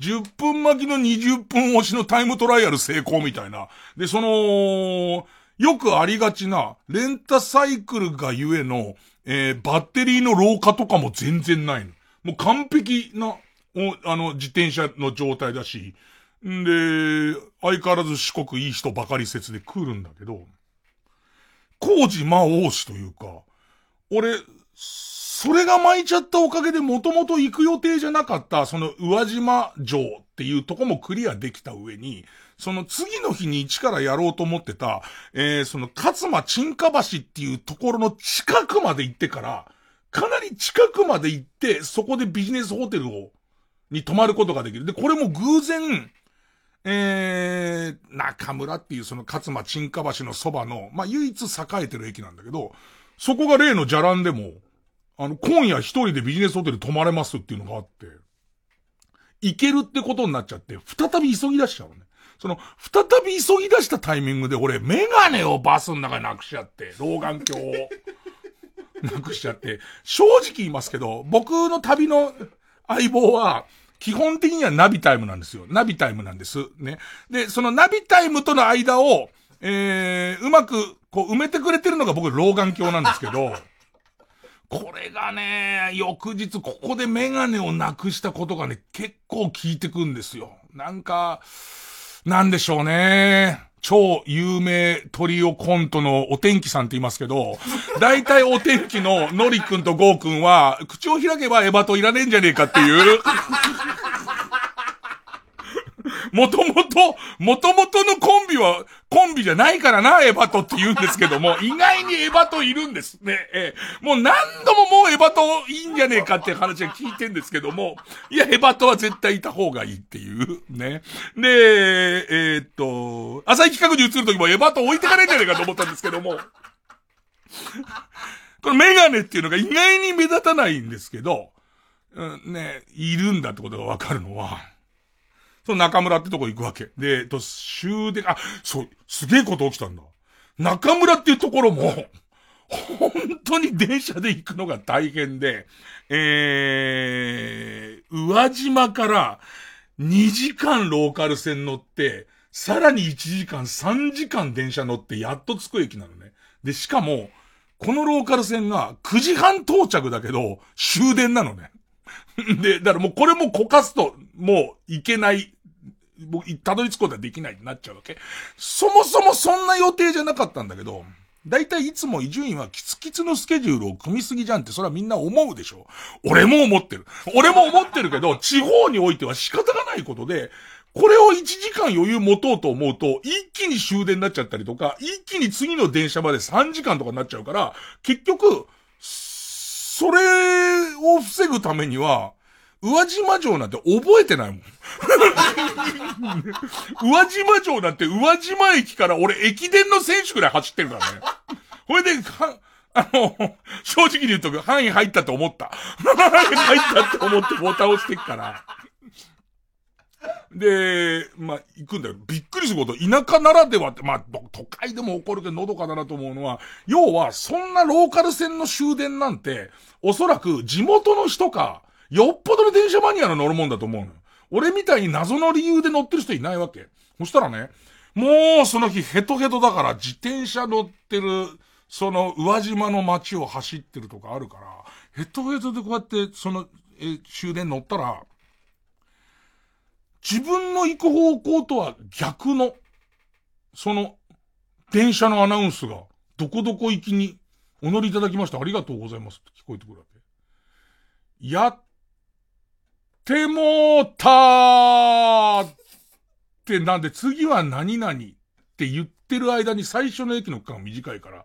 10分巻きの20分押しのタイムトライアル成功みたいな。で、その、よくありがちな、レンタサイクルがゆえの、えー、バッテリーの老化とかも全然ないの。もう完璧な、お、あの、自転車の状態だし、んで、相変わらず四国いい人ばかり説で来るんだけど、工事魔王子というか、俺、それが巻いちゃったおかげでもともと行く予定じゃなかった、その宇和島城っていうとこもクリアできた上に、その次の日に一からやろうと思ってた、えー、その勝間沈下橋っていうところの近くまで行ってから、かなり近くまで行って、そこでビジネスホテルを、に泊まることができる。で、これも偶然、えー、中村っていうその勝間沈下橋のそばの、まあ、唯一栄えてる駅なんだけど、そこが例のじゃらんでも、あの、今夜一人でビジネスホテル泊まれますっていうのがあって、行けるってことになっちゃって、再び急ぎ出しちゃうのね。その、再び急ぎ出したタイミングで俺、メガネをバスの中になくしちゃって、老眼鏡を。なくしちゃって、正直言いますけど、僕の旅の相棒は、基本的にはナビタイムなんですよ。ナビタイムなんです。ね。で、そのナビタイムとの間を、えー、うまく、こう埋めてくれてるのが僕老眼鏡なんですけど、これがね、翌日ここでメガネをなくしたことがね、結構効いてくんですよ。なんか、なんでしょうね。超有名トリオコントのお天気さんって言いますけど、大体お天気ののりくんとゴーくんは、口を開けばエバトいらねえんじゃねえかっていう。もともと、もともとのコンビは、コンビじゃないからな、エバトって言うんですけども、意外にエバトいるんですね。えー、もう何度ももうエバトいいんじゃねえかって話は聞いてんですけども、いや、エバトは絶対いた方がいいっていう、ね。で、えー、っと、朝日企画に移るときもエバト置いてかねえんじゃねえかと思ったんですけども、このメガネっていうのが意外に目立たないんですけど、うん、ね、いるんだってことがわかるのは、その中村ってとこ行くわけ。で、と、終電、あ、そう、すげえこと起きたんだ。中村っていうところも、本当に電車で行くのが大変で、えー、宇和島から2時間ローカル線乗って、さらに1時間3時間電車乗ってやっと着く駅なのね。で、しかも、このローカル線が9時半到着だけど、終電なのね。で、だからもうこれもこかすと、もういけない、もうたどり着くことはできないになっちゃうわけ。そもそもそんな予定じゃなかったんだけど、だいたいいつも伊集院はキツキツのスケジュールを組みすぎじゃんって、それはみんな思うでしょ。俺も思ってる。俺も思ってるけど、地方においては仕方がないことで、これを1時間余裕持とうと思うと、一気に終電になっちゃったりとか、一気に次の電車まで3時間とかになっちゃうから、結局、それを防ぐためには、宇和島城なんて覚えてないもん。宇和島城なんて宇和島駅から俺駅伝の選手ぐらい走ってるからね。これで、あの、正直に言うと範囲入ったと思った。入ったって思ってボタン押してっから。で、まあ、行くんだよ。びっくりすること、田舎ならではって、まあ、都会でも起こるけど、のどかだなと思うのは、要は、そんなローカル線の終電なんて、おそらく地元の人か、よっぽどの電車マニアの乗るもんだと思うの。俺みたいに謎の理由で乗ってる人いないわけ。そしたらね、もうその日ヘトヘトだから自転車乗ってる、その宇和島の街を走ってるとかあるから、ヘトヘトでこうやってその、終電乗ったら、自分の行く方向とは逆の、その、電車のアナウンスが、どこどこ行きに、お乗りいただきましてありがとうございますって聞こえてくるわけ。やってもうたーってなんで次は何々って言ってる間に最初の駅の区間短いから、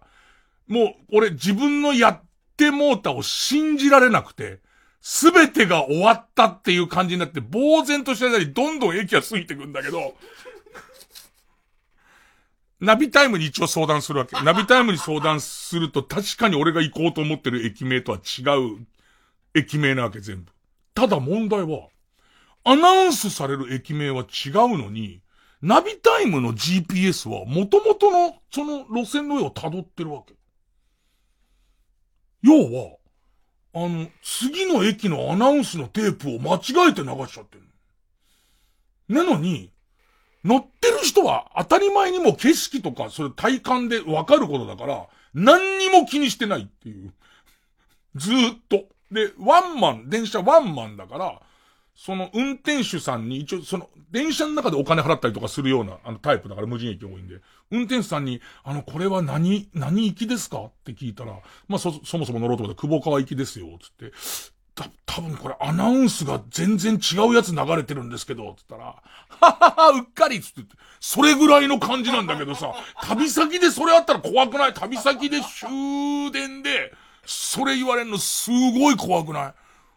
もう俺自分のやってもうたを信じられなくて、すべてが終わったっていう感じになって、呆然とした間にどんどん駅が過ぎてくんだけど、ナビタイムに一応相談するわけ。ナビタイムに相談すると確かに俺が行こうと思ってる駅名とは違う駅名なわけ全部。ただ問題は、アナウンスされる駅名は違うのに、ナビタイムの GPS は元々のその路線の上を辿ってるわけ。要は、あの、次の駅のアナウンスのテープを間違えて流しちゃってるなのに、乗ってる人は当たり前にも景色とかそれ体感でわかることだから、何にも気にしてないっていう。ずーっと。で、ワンマン、電車ワンマンだから、その運転手さんに一応その電車の中でお金払ったりとかするようなあのタイプだから無人駅多いんで、運転手さんに、あの、これは何、何行きですか？って聞いたら、まあそ、そもそも乗ろうと思って久保川行きですよ、つって、た、多分これアナウンスが全然違うやつ流れてるんですけど、つったら、ははは、うっかりつって、それぐらいの感じなんだけどさ、旅先でそれあったら怖くない？旅先で終電で、それ言われるのすごい怖くない？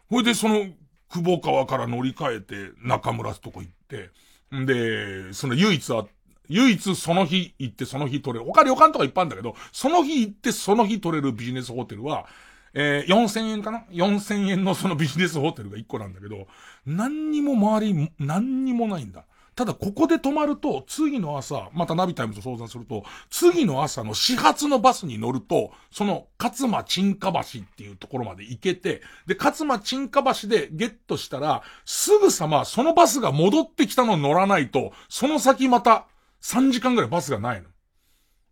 ほいで、その、久保川から乗り換えて中村とこ行って、んで、その唯一は、唯一その日行ってその日取れる。他旅館とかいっぱいあるんだけど、その日行ってその日取れるビジネスホテルは、えー、4000円かな ?4000 円のそのビジネスホテルが1個なんだけど、何にも周り、何にもないんだ。ただここで泊まると、次の朝、またナビタイムと相談すると、次の朝の始発のバスに乗ると、その勝間沈下橋っていうところまで行けて、で、勝間沈下橋でゲットしたら、すぐさまそのバスが戻ってきたの乗らないと、その先また3時間ぐらいバスがないの。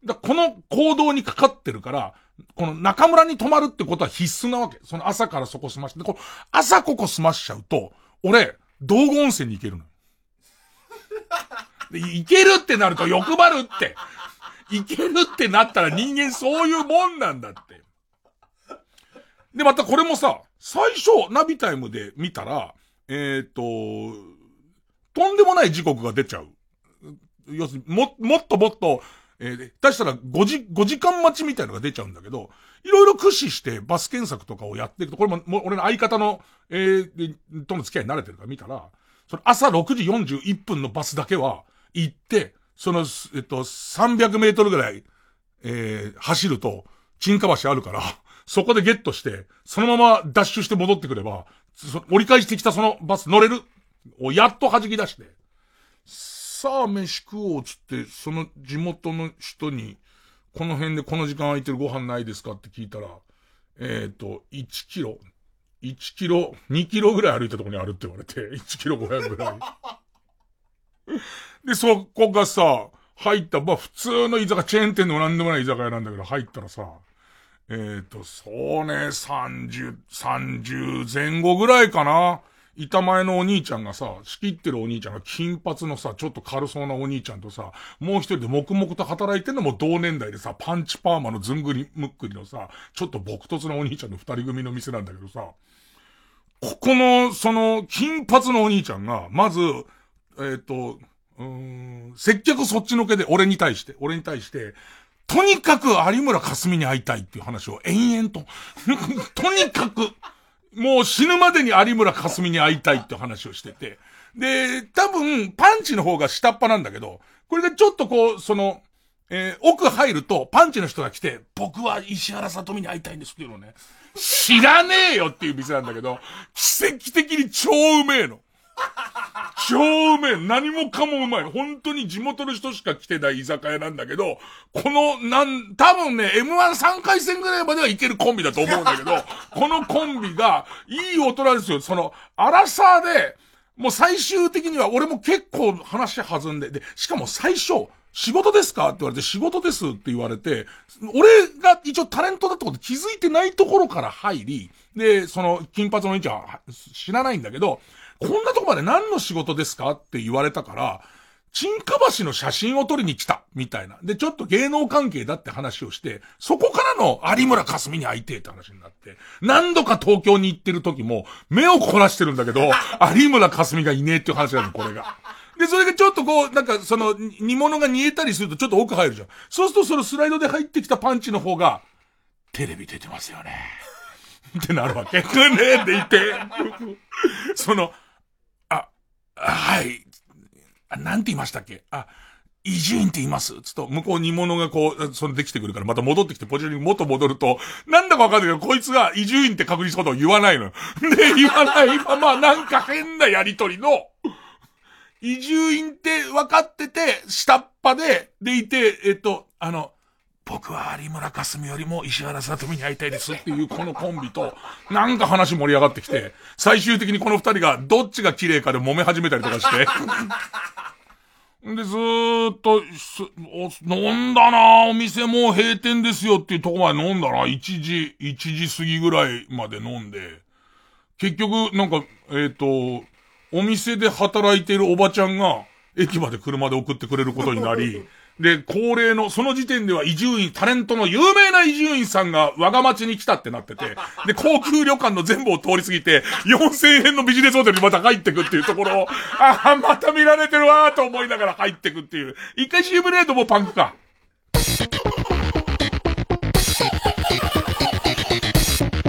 だこの行動にかかってるから、この中村に泊まるってことは必須なわけ。その朝からそこ済まして、この朝ここ済ましちゃうと、俺、道後温泉に行けるの。で、行けるってなると欲張るって。行けるってなったら人間そういうもんなんだって。で、またこれもさ、最初、ナビタイムで見たら、えっ、ー、と、とんでもない時刻が出ちゃう。要するに、も、もっともっと、えー、出したら5時、5時間待ちみたいのが出ちゃうんだけど、いろいろ駆使してバス検索とかをやっていくと、これも、も俺の相方の、えー、との付き合いに慣れてるから見たら、その朝6時41分のバスだけは行って、その、えっと、300メートルぐらい、えー、走ると、沈下橋あるから、そこでゲットして、そのままダッシュして戻ってくれば、折り返してきたそのバス乗れるをやっと弾き出して、さあ飯食おうつって、その地元の人に、この辺でこの時間空いてるご飯ないですかって聞いたら、えっ、ー、と、1キロ、1キロ、2キロぐらい歩いたところにあるって言われて、1キロ500ぐらい。で、そこがさ、入った、まあ普通の居酒屋、チェーン店の何でもない居酒屋なんだけど、入ったらさ、えっ、ー、と、そうね、30、30前後ぐらいかな。板前のお兄ちゃんがさ、仕切ってるお兄ちゃんが金髪のさ、ちょっと軽そうなお兄ちゃんとさ、もう一人で黙々と働いてんのも同年代でさ、パンチパーマのずんぐりむっくりのさ、ちょっと朴突なお兄ちゃんの二人組の店なんだけどさ、ここの、その、金髪のお兄ちゃんが、まず、えっ、ー、と、うん、接客そっちのけで、俺に対して、俺に対して、とにかく有村架純に会いたいっていう話を延々と、とにかく、もう死ぬまでに有村架純に会いたいって話をしてて、で、多分、パンチの方が下っ端なんだけど、これがちょっとこう、その、えー、奥入ると、パンチの人が来て、僕は石原さとみに会いたいんですっていうのね。知らねえよっていう店なんだけど、奇跡的に超うめえの。超うめえ。何もかもうまい。本当に地元の人しか来てない居酒屋なんだけど、この、なん、多分ね、M13 回戦ぐらいまではいけるコンビだと思うんだけど、このコンビが、いい大人ですよ。その、アラサーで、もう最終的には俺も結構話弾んで、で、しかも最初、仕事ですかって言われて、仕事ですって言われて、俺が一応タレントだってこと気づいてないところから入り、で、その、金髪の兄ちゃんは知らないんだけど、こんなとこまで何の仕事ですかって言われたから、沈下橋の写真を撮りに来た、みたいな。で、ちょっと芸能関係だって話をして、そこからの有村架純に会いてえって話になって、何度か東京に行ってる時も、目を凝らしてるんだけど、有村架純がいねえっていう話なの、これが。で、それがちょっとこう、なんかその、煮物が煮えたりするとちょっと奥入るじゃん。そうするとそのスライドで入ってきたパンチの方が、テレビ出てますよね。ってなるわけ。ねえって言って、その、はい。なんて言いましたっけ？あ、伊集院って言いますつと、向こう煮物がこう、そのできてくるから、また戻ってきてポジションに元戻ると、なんだかわかんないけど、こいつが伊集院って確認したことを言わないのよ。で、言わないまま、なんか変なやりとりの、伊集院って分かってて、下っ端で、でいて、えっと、あの、僕は有村架純よりも石原さとみに会いたいですっていうこのコンビと、なんか話盛り上がってきて、最終的にこの二人がどっちが綺麗かで揉め始めたりとかして。で、ずーっと、飲んだなお店もう閉店ですよっていうとこまで飲んだな1時、1時過ぎぐらいまで飲んで、結局、なんか、えっ、ー、と、お店で働いているおばちゃんが、駅まで車で送ってくれることになり、で、恒例の、その時点では伊集院、タレントの有名な伊集院さんが我が町に来たってなってて、で、航空旅館の全部を通り過ぎて、4000円のビジネスホテルにまた入ってくっていうところを、ああ、また見られてるわーと思いながら入ってくっていう。一回 CM レートもパンクか。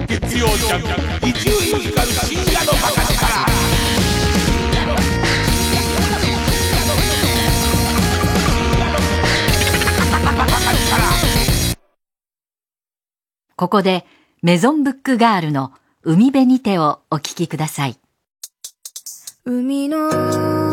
月曜ジャンク、伊集院光る深夜のバカここでメゾンブックガールの海辺にてをお聞きください。海の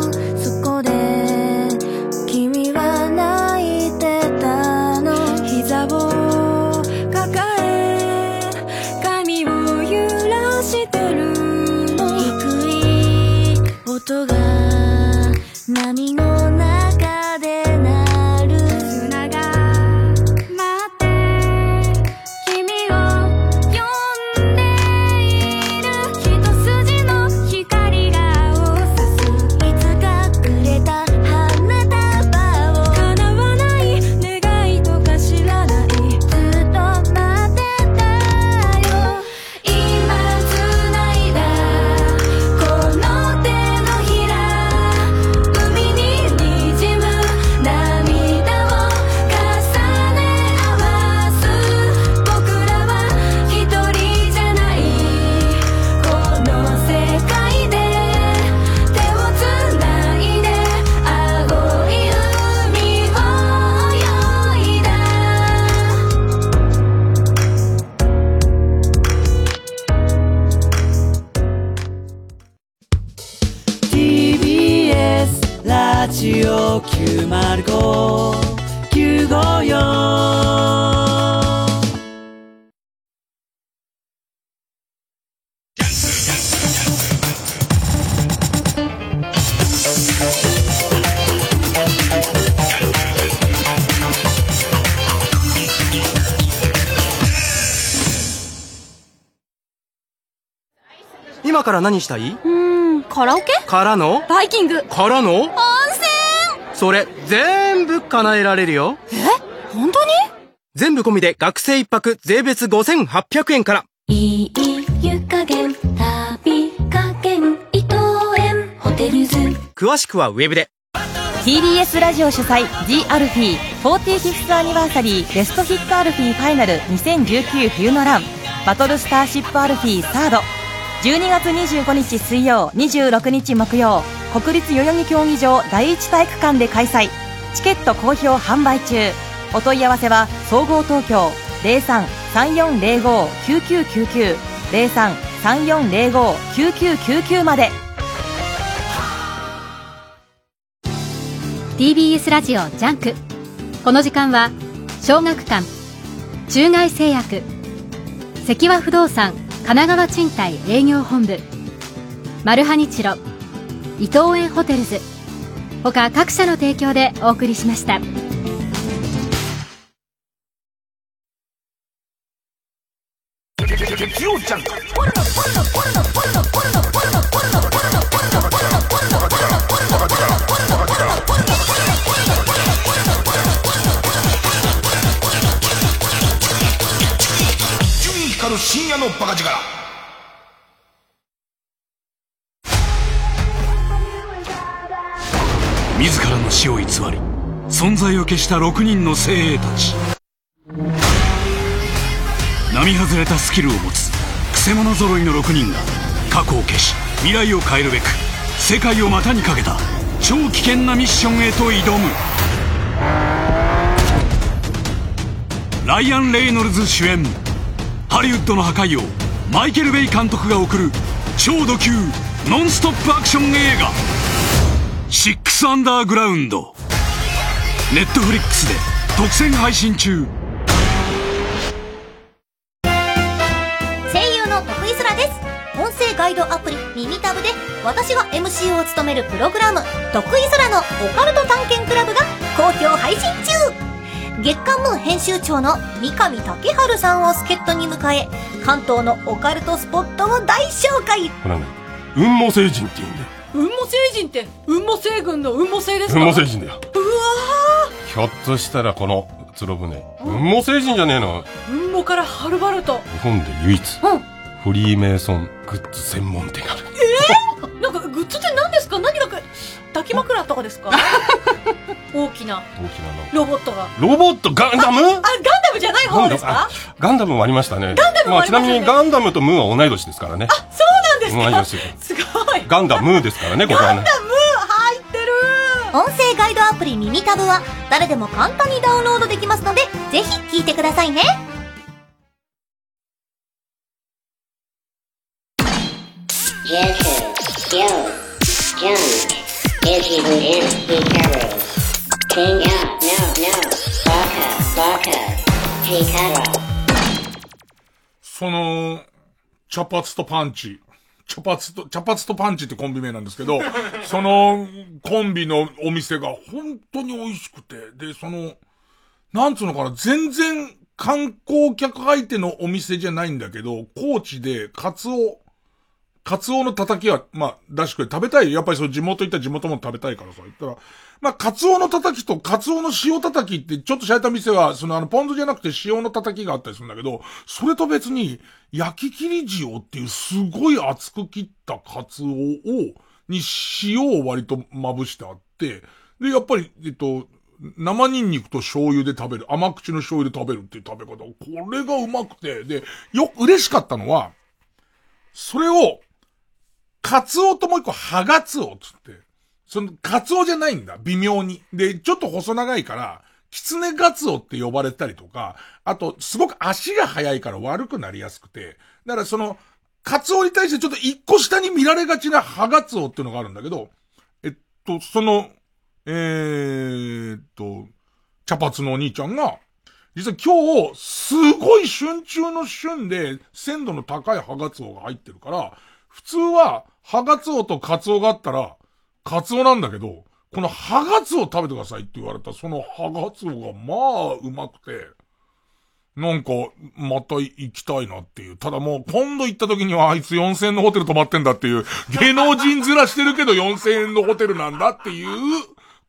今から何したい？うーん、カラオケ？からの？バイキング。からの？温泉それ全部叶えられるよ。え？本当に？全部込みで学生一泊税別5800円から。いい湯加減旅加減伊藤園ホテルズ。詳しくはウェブで。TBS ラジオ主催 The アルフィー 45th アニバーサリーベストヒットアルフィーファイナル2019冬のラン。Battle Starship Alfee Third。12月25日水曜26日木曜国立代々木競技場第一体育館で開催。チケット好評販売中。お問い合わせはソーゴー東京0334059999 0334059999まで。TBS ラジオジャンク。この時間は小学館中外製薬関和不動産神奈川賃貸営業本部マルハニチロ伊藤園ホテルズ。他各社の提供でお送りしました。ジャンク伊集院光る深夜のバカ力。り存在を消した6人の精鋭たち。並外れたスキルを持つくせ者揃いの6人が過去を消し未来を変えるべく世界を股にかけた超危険なミッションへと挑む。ライアン・レイノルズ主演ハリウッドの破壊王マイケル・ベイ監督が送る超ド級ノンストップアクション映画「シックス・アンダーグラウンド」ネットフリックスで独占配信中。声優の徳井空です。音声ガイドアプリ耳タブで私が MC を務めるプログラム「徳井空のオカルト探検クラブ」が好評配信中。月刊ムー編集長の三上竹春さんを助っ人に迎え関東のオカルトスポットを大紹介。これね雲母星人って言うんだよ雲母星人って雲母星群の雲母星ですか？雲母星人だよ。うわひょっとしたらこの鶴船雲母星人じゃねえの？雲母からはるばると。日本で唯一。うんフリーメイソングッズ専門店がある。えー、なんかグッズって何ですか？何なんか抱き枕とかですか？大きな。大きなの。ロボットが。ロボット？ガンダム？あガンダムじゃない方ですか？ガンダム。もありましたね。ガンダムもありまあ、ちなみにガンダムとムーは同い年ですからね。そうなんですか？同い年ですすごい。ガンダムーですからねここはね。ガンダム入ってる。音声ガイドアプリ耳タブは誰でも簡単にダウンロードできますのでぜひ聞いてくださいねその、茶髪とパンチ。茶髪と、茶髪とパンチってコンビ名なんですけど、そのコンビのお店が本当に美味しくて、で、その、なんつうのかな、全然観光客相手のお店じゃないんだけど、高知でカツオ、カツオのたたきは、まあ、出してくれ、食べたい。やっぱりその地元行ったら地元も食べたいからさ、言ったら、まあ、カツオのたたきとカツオの塩たたきって、ちょっとしゃれた店は、そのあの、ポン酢じゃなくて塩のたたきがあったりするんだけど、それと別に、焼き切り塩っていうすごい厚く切ったカツオを、に塩を割とまぶしてあって、で、やっぱり、えっと、生ニンニクと醤油で食べる、甘口の醤油で食べるっていう食べ方、これがうまくて、で、よ、嬉しかったのは、それを、カツオともう一個、ハガツオつって。その、カツオじゃないんだ、微妙に。で、ちょっと細長いから、キツネガツオって呼ばれたりとか、あと、すごく足が速いから悪くなりやすくて、だからその、カツオに対してちょっと一個下に見られがちなハガツオっていうのがあるんだけど、えっと、その、えーっと、茶髪のお兄ちゃんが、実は今日、すごい旬中の旬で、鮮度の高いハガツオが入ってるから、普通は、ハガツオとカツオがあったら、カツオなんだけど、このハガツオ食べてくださいって言われた、そのハガツオがまあ、うまくて、なんか、また行きたいなっていう。ただもう、今度行った時にはあいつ4000円のホテル泊まってんだっていう、芸能人面してるけど4000円のホテルなんだっていう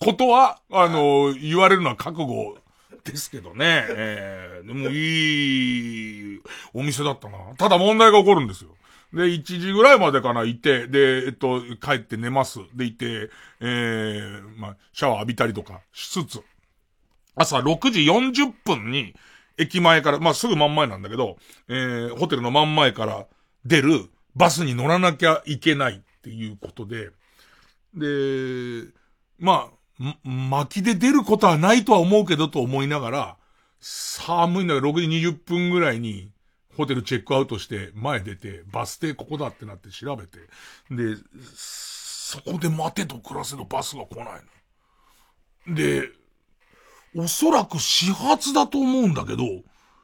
ことは、あの、言われるのは覚悟ですけどね。えー、でもいいお店だったな。ただ問題が起こるんですよ。で、1時ぐらいまでかな、行って、で、えっと、帰って寝ます。で、行って、えー、まあ、シャワー浴びたりとかしつつ、朝6時40分に、駅前から、まあ、すぐ真ん前なんだけど、えー、ホテルの真ん前から出るバスに乗らなきゃいけないっていうことで、で、まあ、巻きで出ることはないとは思うけどと思いながら、寒いんだけど6時20分ぐらいに、ホテルチェックアウトして前出て、バス停ここだってなって調べて、で、そこで待てと暮らせのバスが来ないの。で、おそらく始発だと思うんだけど、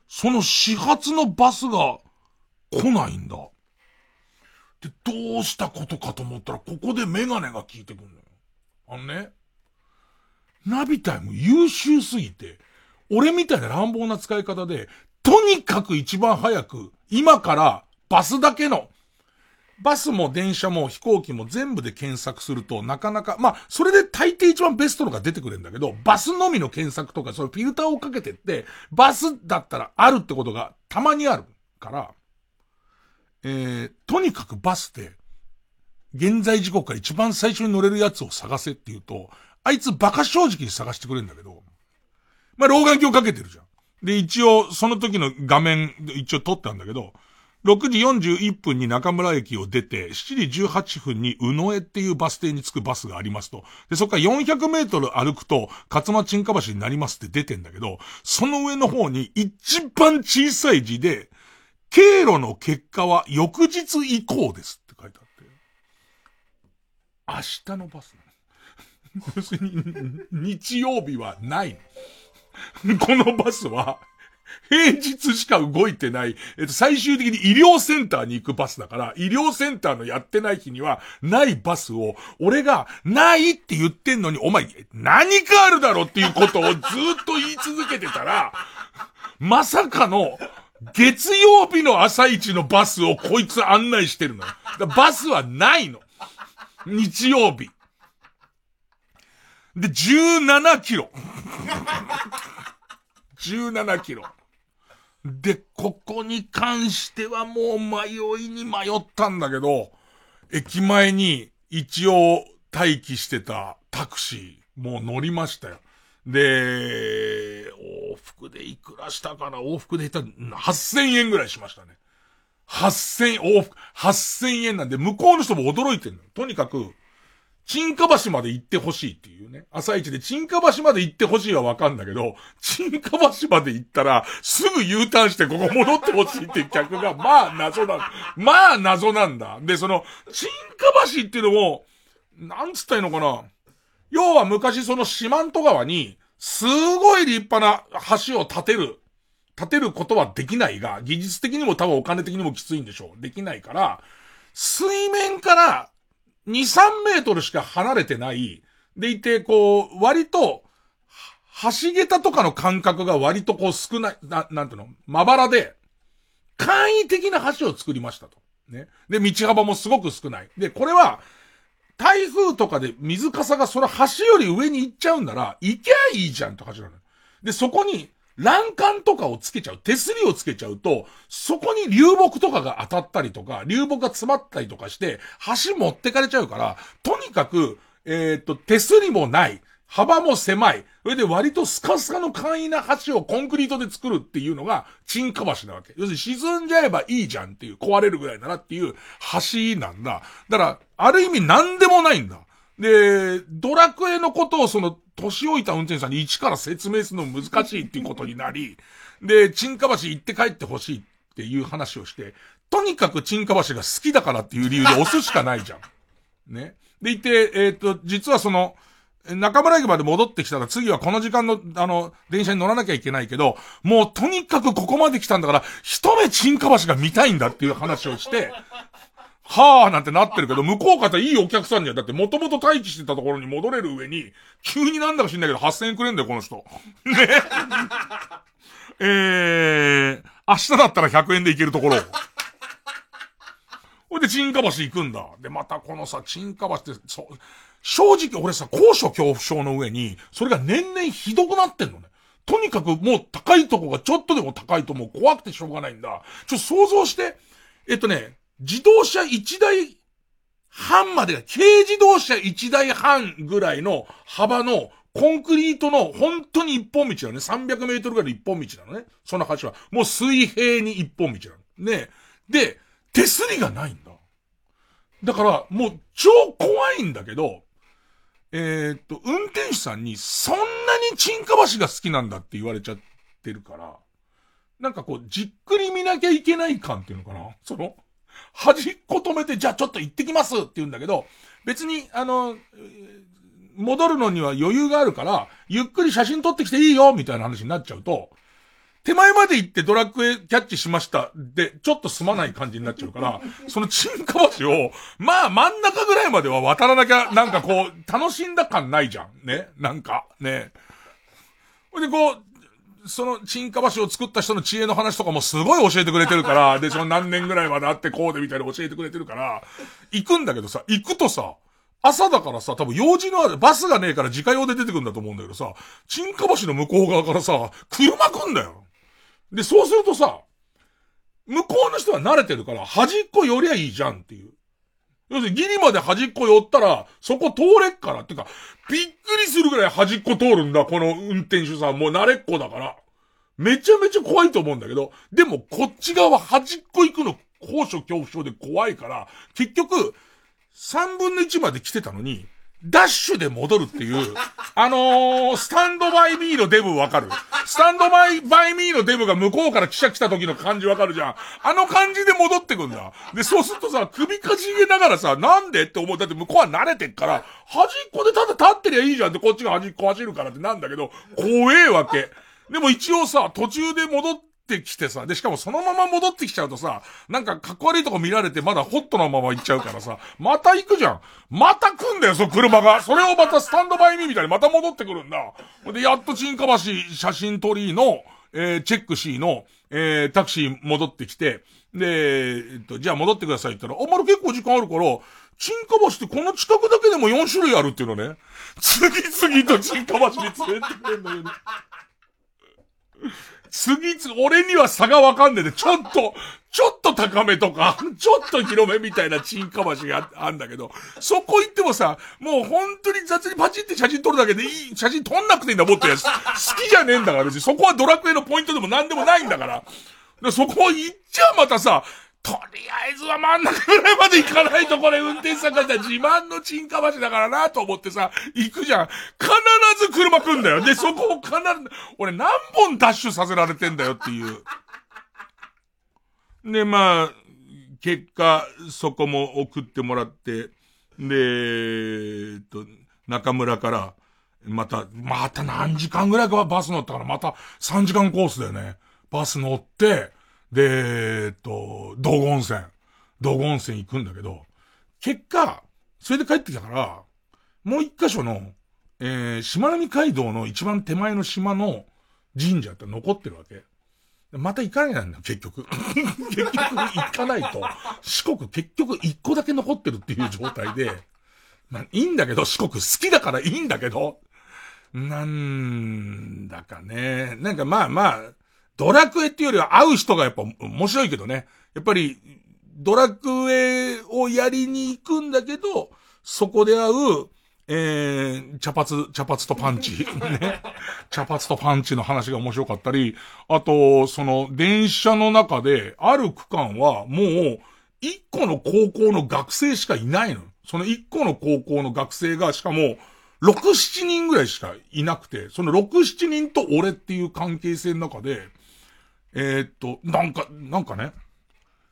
その始発のバスが来ないんだ。で、どうしたことかと思ったら、ここでメガネが効いてくんのよ。あのね、ナビタイム優秀すぎて、俺みたいな乱暴な使い方で、とにかく一番早く、今からバスだけの、バスも電車も飛行機も全部で検索するとなかなか、まあ、それで大抵一番ベストのが出てくれるんだけど、バスのみの検索とか、そのフィルターをかけてって、バスだったらあるってことがたまにあるから、えー、とにかくバスって、現在時刻から一番最初に乗れるやつを探せって言うと、あいつバカ正直に探してくれるんだけど、まあ、老眼鏡かけてるじゃん。で、一応、その時の画面、一応撮ったんだけど、6時41分に中村駅を出て、7時18分に宇野江っていうバス停に着くバスがありますと。で、そこから400メートル歩くと、勝間沈下橋になりますって出てんだけど、その上の方に一番小さい字で、経路の結果は翌日以降ですって書いてあって。明日のバス 要するに、日曜日はない。このバスは、平日しか動いてない、えっと、最終的に医療センターに行くバスだから、医療センターのやってない日には、ないバスを、俺が、ないって言ってんのに、お前、何かあるだろっていうことをずっと言い続けてたら、まさかの、月曜日の朝一のバスをこいつ案内してるの。バスはないの。日曜日。で、17キロ。17キロ。で、ここに関してはもう迷いに迷ったんだけど、駅前に一応待機してたタクシー、もう乗りましたよ。で、往復でいくらしたかな？往復でいった8000円ぐらいしましたね。8000、往復、8000円なんで、向こうの人も驚いてるの。とにかく、沈下橋まで行ってほしいっていうね。朝一で沈下橋まで行ってほしいはわかんだけど、沈下橋まで行ったら、すぐ U ターンしてここ戻ってほしいっていう客が、まあ謎なんだ。まあ謎なんだ。で、その、沈下橋っていうのも、なんつったらいいのかな。要は昔その四万十川に、すごい立派な橋を建てる、建てることはできないが、技術的にも多分お金的にもきついんでしょう。できないから、水面から2、3メートルしか離れてない、でいて、こう、割と、橋桁とかの間隔が割とこう少ない、な、なんていうの？まばらで、簡易的な橋を作りましたと。ね。で、道幅もすごく少ない。で、これは、台風とかで水かさがその橋より上に行っちゃうんなら、行きゃいいじゃんって橋なの。で、そこに、欄干とかをつけちゃう、手すりをつけちゃうと、そこに流木とかが当たったりとか、流木が詰まったりとかして、橋持ってかれちゃうから、とにかく、えっ、と、手すりもない、幅も狭い、それで割とスカスカの簡易な橋をコンクリートで作るっていうのが、沈下橋なわけ。要するに沈んじゃえばいいじゃんっていう、壊れるぐらいならっていう橋なんだ。だから、ある意味何でもないんだ。で、ドラクエのことをその、年老いた運転手さんに一から説明するの難しいっていうことになり、で、沈下橋行って帰ってほしいっていう話をして、とにかく沈下橋が好きだからっていう理由で押すしかないじゃん。ね。でいて、えっ、と、実はその、中村駅まで戻ってきたら次はこの時間の、あの、電車に乗らなきゃいけないけど、もうとにかくここまで来たんだから、一目沈下橋が見たいんだっていう話をして、はぁなんてなってるけど、向こう方いいお客さんには、だってもともと待機してたところに戻れる上に、急になんだか知んないけど8000円くれんだよ、この人。ね。えー、明日だったら100円で行けるところ。ほいで、沈下橋行くんだ。で、またこのさ、沈下橋って、そう、正直俺さ、高所恐怖症の上に、それが年々ひどくなってんのね。とにかくもう高いとこがちょっとでも高いともう怖くてしょうがないんだ。ちょっと想像して、えっとね、自動車1台半までが、軽自動車1台半ぐらいの幅のコンクリートの本当に一本道なのね。300メートルぐらいの一本道なのね。その橋は。もう水平に一本道なの。ね。で、手すりがないんだ。だから、もう超怖いんだけど、えー、っと、運転手さんにそんなに沈下橋が好きなんだって言われちゃってるから、なんかこう、じっくり見なきゃいけない感っていうのかなその、端っこ止めて、じゃあちょっと行ってきますって言うんだけど、別に、あの、戻るのには余裕があるから、ゆっくり写真撮ってきていいよみたいな話になっちゃうと、手前まで行ってドラクエキャッチしましたで、ちょっとすまない感じになっちゃうから、その沈下橋を、まあ真ん中ぐらいまでは渡らなきゃ、なんかこう、楽しんだ感ないじゃん。ね。なんか、ね。ほいでこう、その沈下橋を作った人の知恵の話とかもすごい教えてくれてるから、で、その何年ぐらいまであってこうでみたいな教えてくれてるから、行くんだけどさ、行くとさ、朝だからさ、多分用事のある、バスがねえから自家用で出てくるんだと思うんだけどさ、沈下橋の向こう側からさ、車来んだよ。で、そうするとさ、向こうの人は慣れてるから、端っこ寄りゃいいじゃんっていう。要するにギリまで端っこ寄ったら、そこ通れっから。ってか、びっくりするぐらい端っこ通るんだ、この運転手さん。もう慣れっこだから。めちゃめちゃ怖いと思うんだけど、でもこっち側端っこ行くの高所恐怖症で怖いから、結局、三分の一まで来てたのに、ダッシュで戻るっていう、あのー、スタンドバイミーのデブわかる？スタンドバイ、バイミーのデブが向こうから記者来た時の感じわかるじゃん。あの感じで戻ってくんだ。で、そうするとさ、首かしげながらさ、なんでって思う。だって向こうは慣れてっから、端っこでただ立ってりゃいいじゃんってこっちが端っこ走るからってなんだけど、怖えわけ。でも一応さ、途中で戻ってきてさ、で、しかもそのまま戻ってきちゃうとさ、なんかかっこ悪いとこ見られてまだホットなまま行っちゃうからさ、また行くじゃん。また来んだよ、その車が。それをまたスタンドバイミーみたいにまた戻ってくるんだ。で、やっと新川橋写真撮りの、えー、チェックシーの、えー、タクシー戻ってきて、で、えっと、じゃあ戻ってくださいって言ったら、あ、まだ結構時間あるから、新川橋ってこの近くだけでも4種類あるっていうのね。次々と新川橋に連れてくれるんだよね。次つ、俺には差がわかんねえで、ちょっと、ちょっと高めとか、ちょっと広めみたいなチンカ橋がああんだけど、そこ行ってもさ、もう本当に雑にパチって写真撮るだけでいい、写真撮んなくていいんだ、もっとやつ。好きじゃねえんだから、別にそこはドラクエのポイントでも何でもないんだから。でそこ行っちゃまたさ、とりあえずは真ん中ぐらいまで行かないとこれ運転手さんからしたら自慢のチンカ橋だからなと思ってさ、行くじゃん。必ず車来んだよ。で、そこを必ず、俺何本ダッシュさせられてんだよっていう。で、まあ、結果、そこも送ってもらって、で、えっと、中村から、また、また何時間ぐらいかバス乗ったから、また3時間コースだよね。バス乗って、で、えっと、道後温泉。道後温泉行くんだけど、結果、それで帰ってきたから、もう一箇所の、えー、しまなみ海道の一番手前の島の神社って残ってるわけ。また行かないんだよ、結局。結局行かないと、四国結局一個だけ残ってるっていう状態で、まあ、いいんだけど、四国好きだからいいんだけど、なんだかね、なんかまあまあ、ドラクエっていうよりは会う人がやっぱ面白いけどね。やっぱり、ドラクエをやりに行くんだけど、そこで会う、えー、茶髪、茶髪とパンチ。ね。茶髪とパンチの話が面白かったり、あと、その、電車の中で、ある区間は、もう、一個の高校の学生しかいないの。その一個の高校の学生が、しかも、6、7人ぐらいしかいなくて、その6、7人と俺っていう関係性の中で、えー、っと、なんか、なんかね。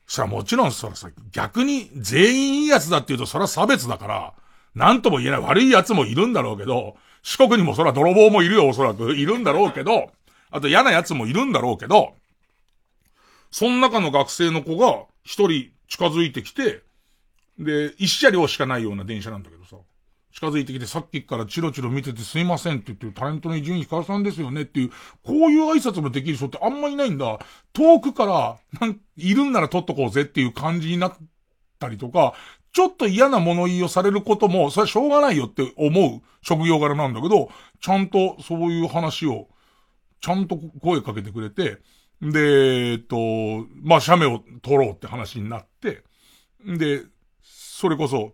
それはもちろんそらさ、逆に全員いいやつだって言うとそれは差別だから、なんとも言えない悪い奴もいるんだろうけど、四国にもそら泥棒もいるよ、おそらく。いるんだろうけど、あと嫌な奴もいるんだろうけど、その中の学生の子が一人近づいてきて、で、一車両しかないような電車なんだけどさ、近づいてきてさっきからチロチロ見ててすいませんって言ってるタレントの伊集院光さんですよねっていう、こういう挨拶もできる人ってあんまいないんだ。遠くから、なん、いるんなら取っとこうぜっていう感じになったりとか、ちょっと嫌な物言いをされることも、それはしょうがないよって思う職業柄なんだけど、ちゃんとそういう話を、ちゃんと声かけてくれて、で、えっと、まあ、写メを撮ろうって話になって、で、それこそ、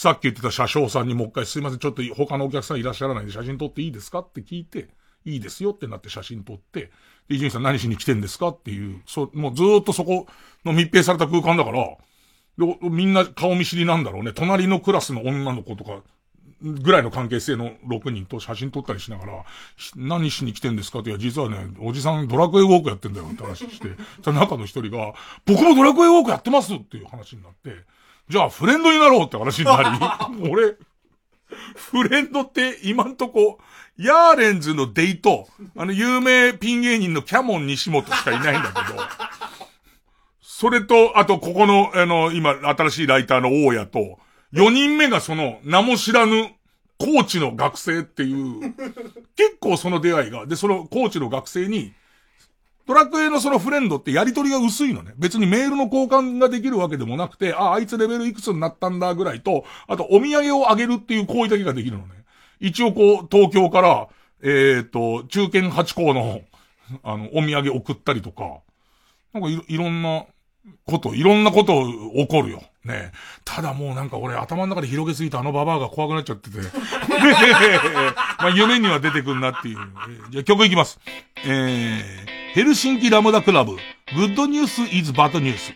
さっき言ってた車掌さんにもう一回すいません、ちょっと他のお客さんいらっしゃらないんで写真撮っていいですかって聞いて、いいですよってなって写真撮って、伊集院さん何しに来てんですかっていう、そう、もうずっとそこの密閉された空間だから、みんな顔見知りなんだろうね。隣のクラスの女の子とか、ぐらいの関係性の6人と写真撮ったりしながら、何しに来てんですかって、いや、実はね、おじさんドラクエウォークやってんだよって話して、その中の一人が、僕もドラクエウォークやってますっていう話になって、じゃあフレンドになろうって話になり、俺、フレンドって今んとこ、ヤーレンズのデイと、あの有名ピン芸人のキャモン西本しかいないんだけど、それと、あとここの、あの、今、新しいライターの大家と、4人目がその、名も知らぬ、コーチの学生っていう、結構その出会いが、で、そのコーチの学生に、ドラクエのそのフレンドってやりとりが薄いのね。別にメールの交換ができるわけでもなくて、あ、あいつレベルいくつになったんだぐらいと、あとお土産をあげるっていう行為だけができるのね。一応こう、東京から、えっ、と、中堅八校の、あの、お土産送ったりとか、なんかいろいろんなこと、いろんなこと起こるよ。ねただもうなんか俺頭の中で広げすぎたあのババアが怖くなっちゃってて。まあ夢には出てくんなっていう。じゃあ曲いきます。えー、ヘルシンキラムダクラブ、グッドニュースイズバッドニュース。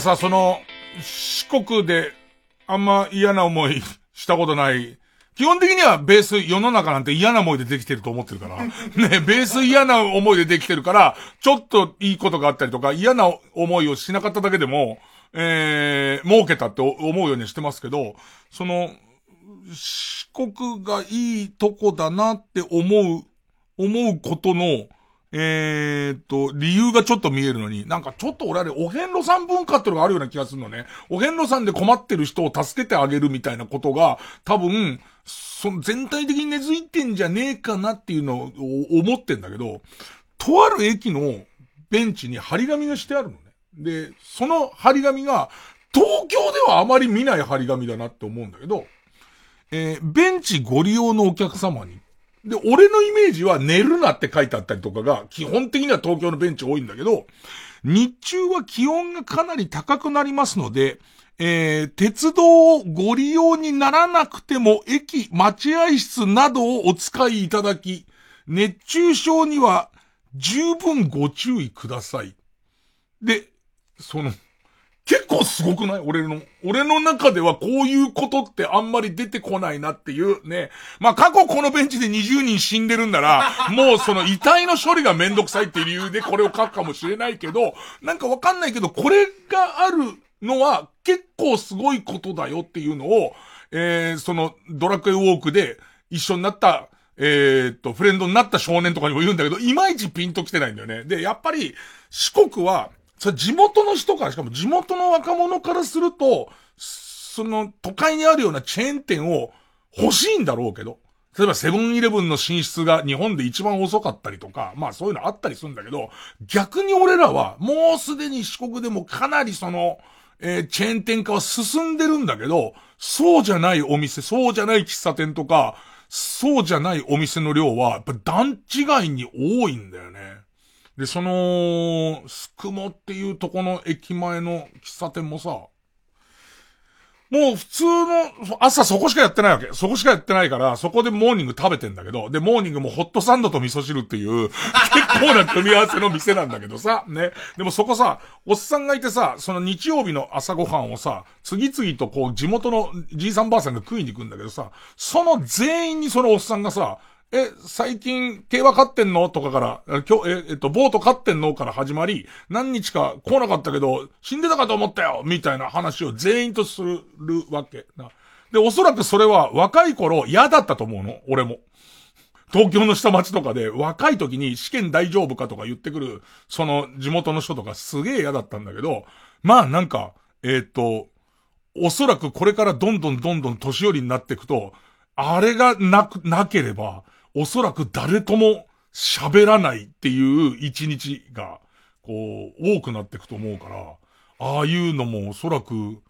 かさ、その、四国であんま嫌な思いしたことない。基本的にはベース世の中なんて嫌な思いでできてると思ってるから。ね、ベース嫌な思いでできてるから、ちょっといいことがあったりとか、嫌な思いをしなかっただけでも、えー、儲けたって思うようにしてますけど、その、四国がいいとこだなって思う、思うことの、えーっと、理由がちょっと見えるのに、なんかちょっと俺あれ、お遍路さん文化ってのがあるような気がするのね。お遍路さんで困ってる人を助けてあげるみたいなことが、多分、その全体的に根付いてんじゃねえかなっていうのを思ってんだけど、とある駅のベンチに張り紙がしてあるのね。で、その張り紙が、東京ではあまり見ない張り紙だなって思うんだけど、えーベンチご利用のお客様に、で、俺のイメージは寝るなって書いてあったりとかが、基本的には東京のベンチ多いんだけど、日中は気温がかなり高くなりますので、えー鉄道をご利用にならなくても、駅、待合室などをお使いいただき、熱中症には十分ご注意ください。で、その、結構すごくない？俺の、俺の中ではこういうことってあんまり出てこないなっていうね。まあ過去このベンチで20人死んでるんなら、もうその遺体の処理がめんどくさいっていう理由でこれを書くかもしれないけど、なんかわかんないけど、これがあるのは結構すごいことだよっていうのを、えー、そのドラクエウォークで一緒になった、えーっと、フレンドになった少年とかにも言うんだけど、いまいちピンと来てないんだよね。で、やっぱり、四国は、それ地元の人から、しかも地元の若者からすると、その都会にあるようなチェーン店を欲しいんだろうけど、例えばセブンイレブンの進出が日本で一番遅かったりとか、まあそういうのあったりするんだけど、逆に俺らはもうすでに四国でもかなりその、えーチェーン店化は進んでるんだけど、そうじゃないお店、そうじゃない喫茶店とか、そうじゃないお店の量は、やっぱ段違いに多いんだよね。で、その、すくもっていうとこの駅前の喫茶店もさ、もう普通の、朝そこしかやってないわけ。そこしかやってないから、そこでモーニング食べてんだけど、で、モーニングもホットサンドと味噌汁っていう、結構な組み合わせの店なんだけどさ、ね。でもそこさ、おっさんがいてさ、その日曜日の朝ごはんをさ、次々とこう地元のじいさんばあさんが食いに行くんだけどさ、その全員にそのおっさんがさ、え、最近、競馬勝ってんの？とかから、今日、え、えっと、ボート勝ってんの？から始まり、何日か来なかったけど、死んでたかと思ったよみたいな話を全員とするわけ。で、おそらくそれは若い頃嫌だったと思うの、俺も。東京の下町とかで若い時に試験大丈夫かとか言ってくる、その地元の人とかすげえ嫌だったんだけど、まあなんか、えっ、と、おそらくこれからどんどんどんどん年寄りになっていくと、あれがなく、なければ、おそらく誰とも喋らないっていう一日が、こう、多くなっていくと思うから、ああいうのもおそらく、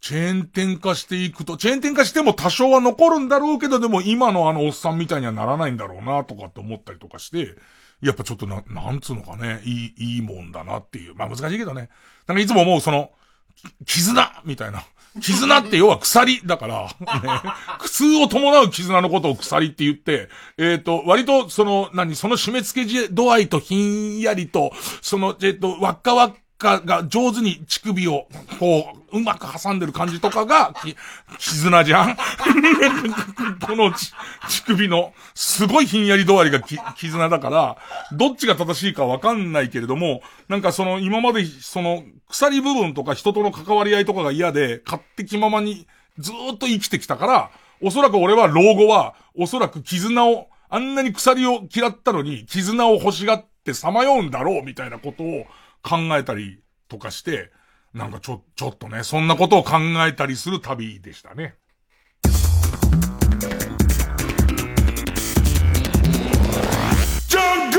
チェーン店化していくと、チェーン店化しても多少は残るんだろうけど、でも今のあのおっさんみたいにはならないんだろうな、とかって思ったりとかして、やっぱちょっとな、なんつうのかね、いい、いいもんだなっていう。まあ難しいけどね。なんかいつも思うその、絆みたいな。絆って要は鎖だから、ね、苦痛を伴う絆のことを鎖って言って、えっ、と、割とその、何、その締め付け度合いとひんやりと、その、えっ、と、輪っか輪っかが上手に乳首を、こう、うまく挟んでる感じとかが、き絆じゃん？この乳首の、すごいひんやり度合いがき絆だから、どっちが正しいかわかんないけれども、なんかその今までその鎖部分とか人との関わり合いとかが嫌で、勝手気ままにずっと生きてきたから、おそらく俺は老後は、おそらく絆を、あんなに鎖を嫌ったのに、絆を欲しがってさまようんだろうみたいなことを考えたりとかして、なんかちょ、ちょっとね、そんなことを考えたりする旅でしたね。ジャンク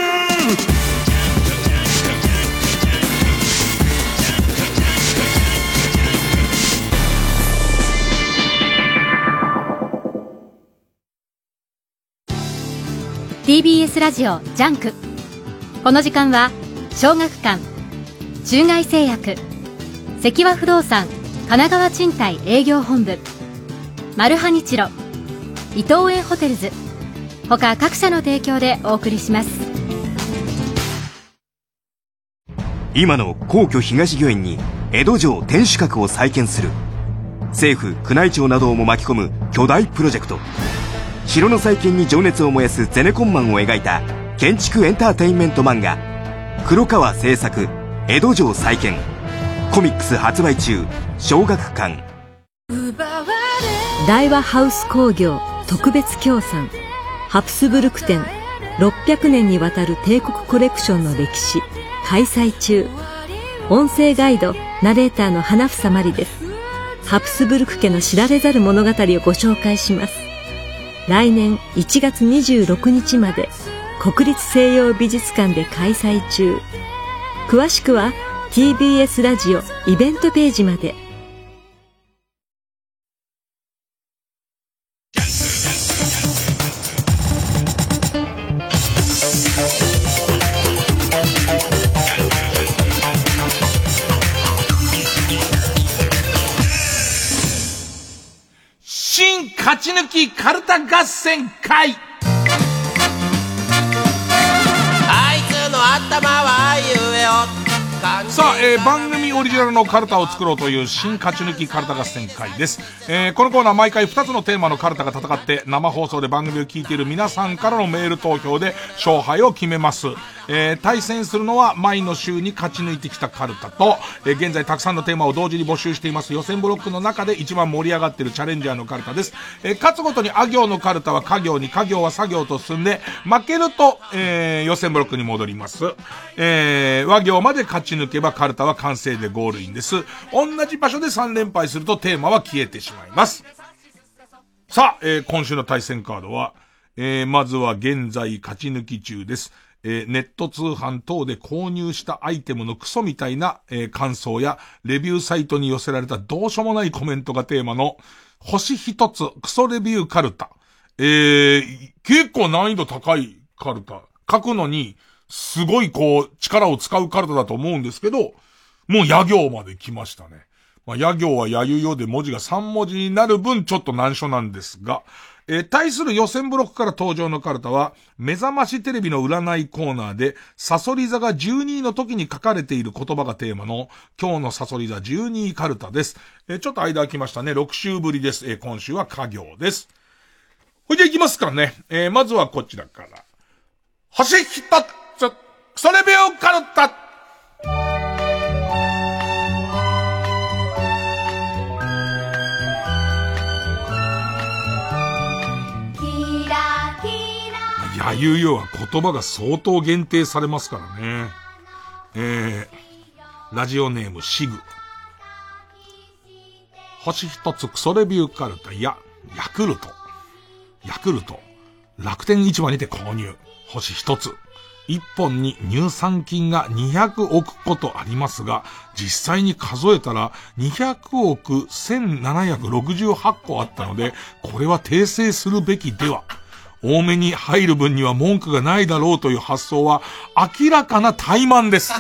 TBS ラジオジャンクこの時間は小学館中外製薬。積和不動産神奈川賃貸営業本部。マルハニチロ伊東園ホテルズ。他各社の提供でお送りします。今の皇居東御苑に江戸城天守閣を再建する。政府宮内庁などをも巻き込む巨大プロジェクト。城の再建に情熱を燃やすゼネコンマンを描いた建築エンターテインメント漫画。黒川製作江戸城再建。コミックス発売中。小学館。大和ハウス工業特別協賛。ハプスブルク展600年にわたる帝国コレクションの歴史。開催中。音声ガイド。ナレーターの花房まりです。ハプスブルク家の知られざる物語をご紹介します。来年1月26日まで。国立西洋美術館で開催中。詳しくは TBS ラジオイベントページまで。新勝ち抜きカルタ合戦会。あいつの頭はあいうえおさあ、えー番組オリジナルのカルタを作ろうという新勝ち抜きカルタ合戦会です、えーこのコーナー毎回2つのテーマのカルタが戦って生放送で番組を聞いている皆さんからのメール投票で勝敗を決めます、えー対戦するのは前の週に勝ち抜いてきたカルタと、えー現在たくさんのテーマを同時に募集しています。予選ブロックの中で一番盛り上がっているチャレンジャーのカルタです、えー勝つごとにあ行のカルタは家行に家行は作業と進んで負けると、えー予選ブロックに戻ります、えー和行まで勝ち抜けばカルタは完成でゴールインです同じ場所で3連敗するとテーマは消えてしまいますさあ、えー今週の対戦カードは、えーまずは現在勝ち抜き中です。えーネット通販等で購入したアイテムのクソみたいな、えー感想や、レビューサイトに寄せられたどうしようもないコメントがテーマの、星一つクソレビューカルタ。えー結構難易度高いカルタ。書くのに、すごいこう、力を使うカルタだと思うんですけど、もう野行まで来ましたね。まあ、野行はやゆよで文字が3文字になる分ちょっと難所なんですが、えー、対する予選ブロックから登場のカルタは、目覚ましテレビの占いコーナーで、サソリ座が12位の時に書かれている言葉がテーマの、今日のサソリ座12位カルタです。えー、ちょっと間空きましたね。6週ぶりです。えー、今週は家業です。ほいで行きますかね。え、まずはこちらから。星一つ、それ病カルタあいうようは言葉が相当限定されますからね。えー、ラジオネームシグ。星一つクソレビューカルタ、いや、ヤクルト。ヤクルト。楽天市場にて購入。星一つ。一本に乳酸菌が200億個とありますが、実際に数えたら200億1768個あったので、これは訂正するべきでは。多めに入る分には文句がないだろうという発想は明らかな怠慢です。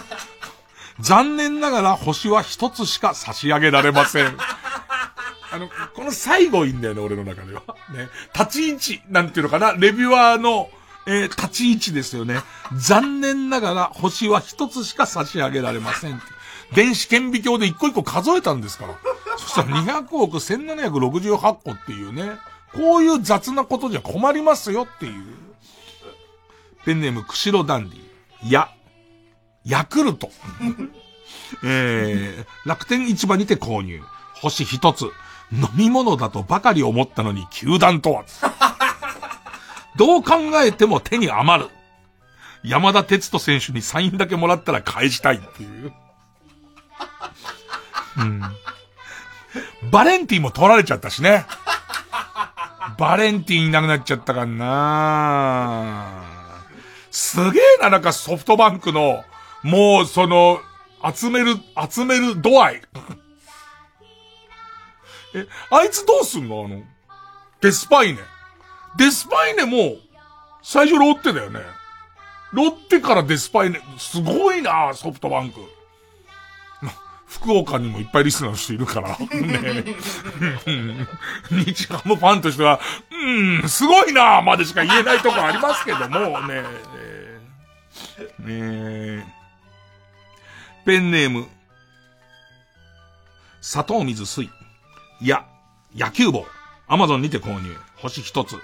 残念ながら星は一つしか差し上げられません。あの、この最後いいんだよね、俺の中では。ね。立ち位置、なんていうのかな、レビュアーの、えー、立ち位置ですよね。残念ながら星は一つしか差し上げられません。電子顕微鏡で一個一個数えたんですから。そしたら200億1768個っていうね。こういう雑なことじゃ困りますよっていう。ペンネーム、釧路ダンディ。や、ヤクルト。えー、楽天市場にて購入。星一つ。飲み物だとばかり思ったのに球団とは。どう考えても手に余る。山田哲人選手にサインだけもらったら返したいっていう。うん。バレンティンも取られちゃったしね。バレンティンいなくなっちゃったかなすげえな、なんかソフトバンクの、もうその、集める、集める度合い。え、あいつどうすんの？あの、デスパイネ。デスパイネも、最初ロッテだよね。ロッテからデスパイネ、すごいなソフトバンク。福岡にもいっぱいリスナーの人いるから。ね。日ハムファンとしては、うん、すごいなまでしか言えないとこありますけども、ね。ねペンネーム、砂糖水水。いや、野球帽。アマゾンにて購入。星一つ。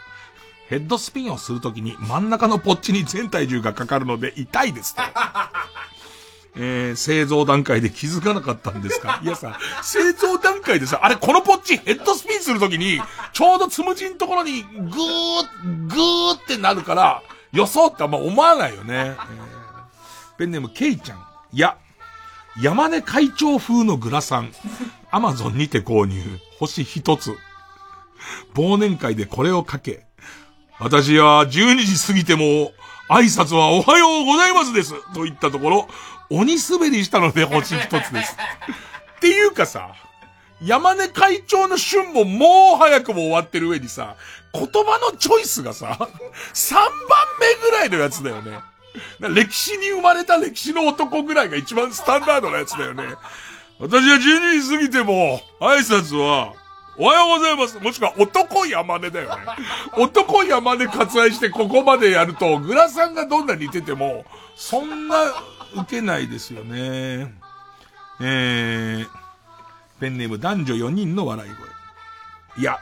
ヘッドスピンをするときに真ん中のポッチに全体重がかかるので痛いですね。えー、製造段階で気づかなかったんですか？いやさ、製造段階でさ、あれこのポッチヘッドスピンするときに、ちょうどつむじんところにぐー、ぐーってなるから、予想ってあんま思わないよね。えー、ペンネームケイちゃん。いや、山根会長風のグラサン。アマゾンにて購入。星一つ。忘年会でこれをかけ。私は12時過ぎても、挨拶はおはようございますです。と言ったところ、鬼滑りしたので星一つです。っていうかさ、山根会長の旬ももう早くも終わってる上にさ、言葉のチョイスがさ、3番目ぐらいのやつだよね。歴史に生まれた歴史の男ぐらいが一番スタンダードなやつだよね。私は12時過ぎても、挨拶は、おはようございます。もしくは男山根だよね。男山根割愛してここまでやると、グラさんがどんな似てても、そんな受けないですよね。えー、ペンネーム男女4人の笑い声。いや、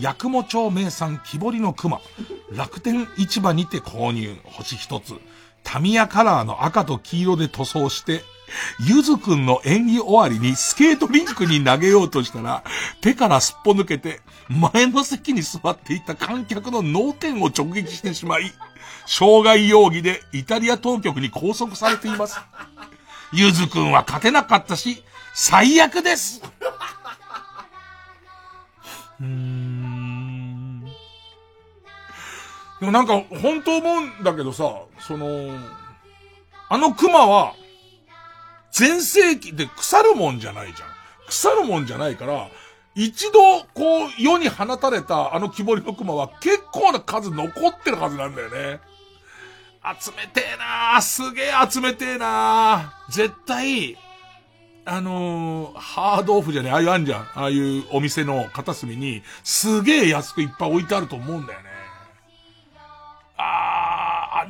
八雲町名産木彫りの熊。楽天市場にて購入。星一つ。タミヤカラーの赤と黄色で塗装して、ゆずくんの演技終わりにスケートリンクに投げようとしたら、手からすっぽ抜けて、前の席に座っていた観客の脳天を直撃してしまい、傷害容疑でイタリア当局に拘束されています。ゆずくんは勝てなかったし、最悪です。うーん。でもなんか、本当思うんだけどさ、その、あの熊は、全盛期で腐るもんじゃないじゃん。腐るもんじゃないから、一度、こう、世に放たれたあの木彫りの熊は結構な数残ってるはずなんだよね。集めてえなすげえ集めてえな絶対、あのー、ハードオフじゃねああいうあんじゃん。ああいうお店の片隅に、すげえ安くいっぱい置いてあると思うんだよね。あー、あ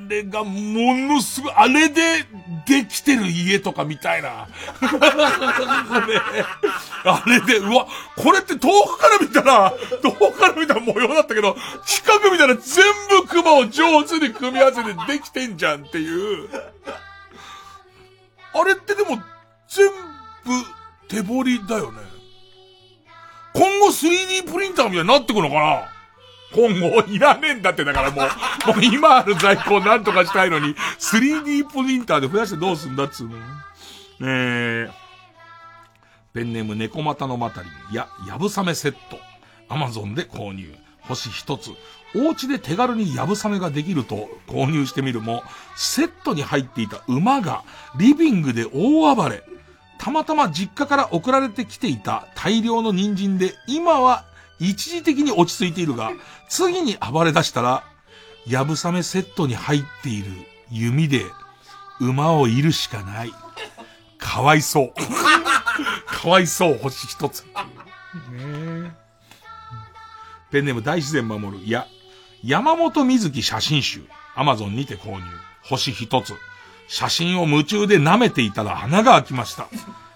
れがものすごい、あれでできてる家とかみたいな。ね、あれで、うわ、これって遠くから見たら、遠くから見たら模様だったけど、近く見たら全部熊を上手に組み合わせてできてんじゃんっていう。あれってでも、全部手彫りだよね。今後 3D プリンターみたいになってくのかな？今後、いらねえんだって、だからもう、もう今ある在庫をなんとかしたいのに、3D プリンターで増やしてどうすんだっつうの。えー、ペンネーム猫股のまたり、や、やぶさめセット。アマゾンで購入。星一つ。お家で手軽にやぶさめができると購入してみるも、セットに入っていた馬がリビングで大暴れ。たまたま実家から送られてきていた大量の人参で、今は一時的に落ち着いているが、次に暴れ出したら、やぶさめセットに入っている弓で馬をいるしかない。かわいそう。かわいそう、星一つ。ねペンネーム大自然守る。いや、山本水木写真集。アマゾンにて購入。星一つ。写真を夢中で舐めていたら穴が開きました。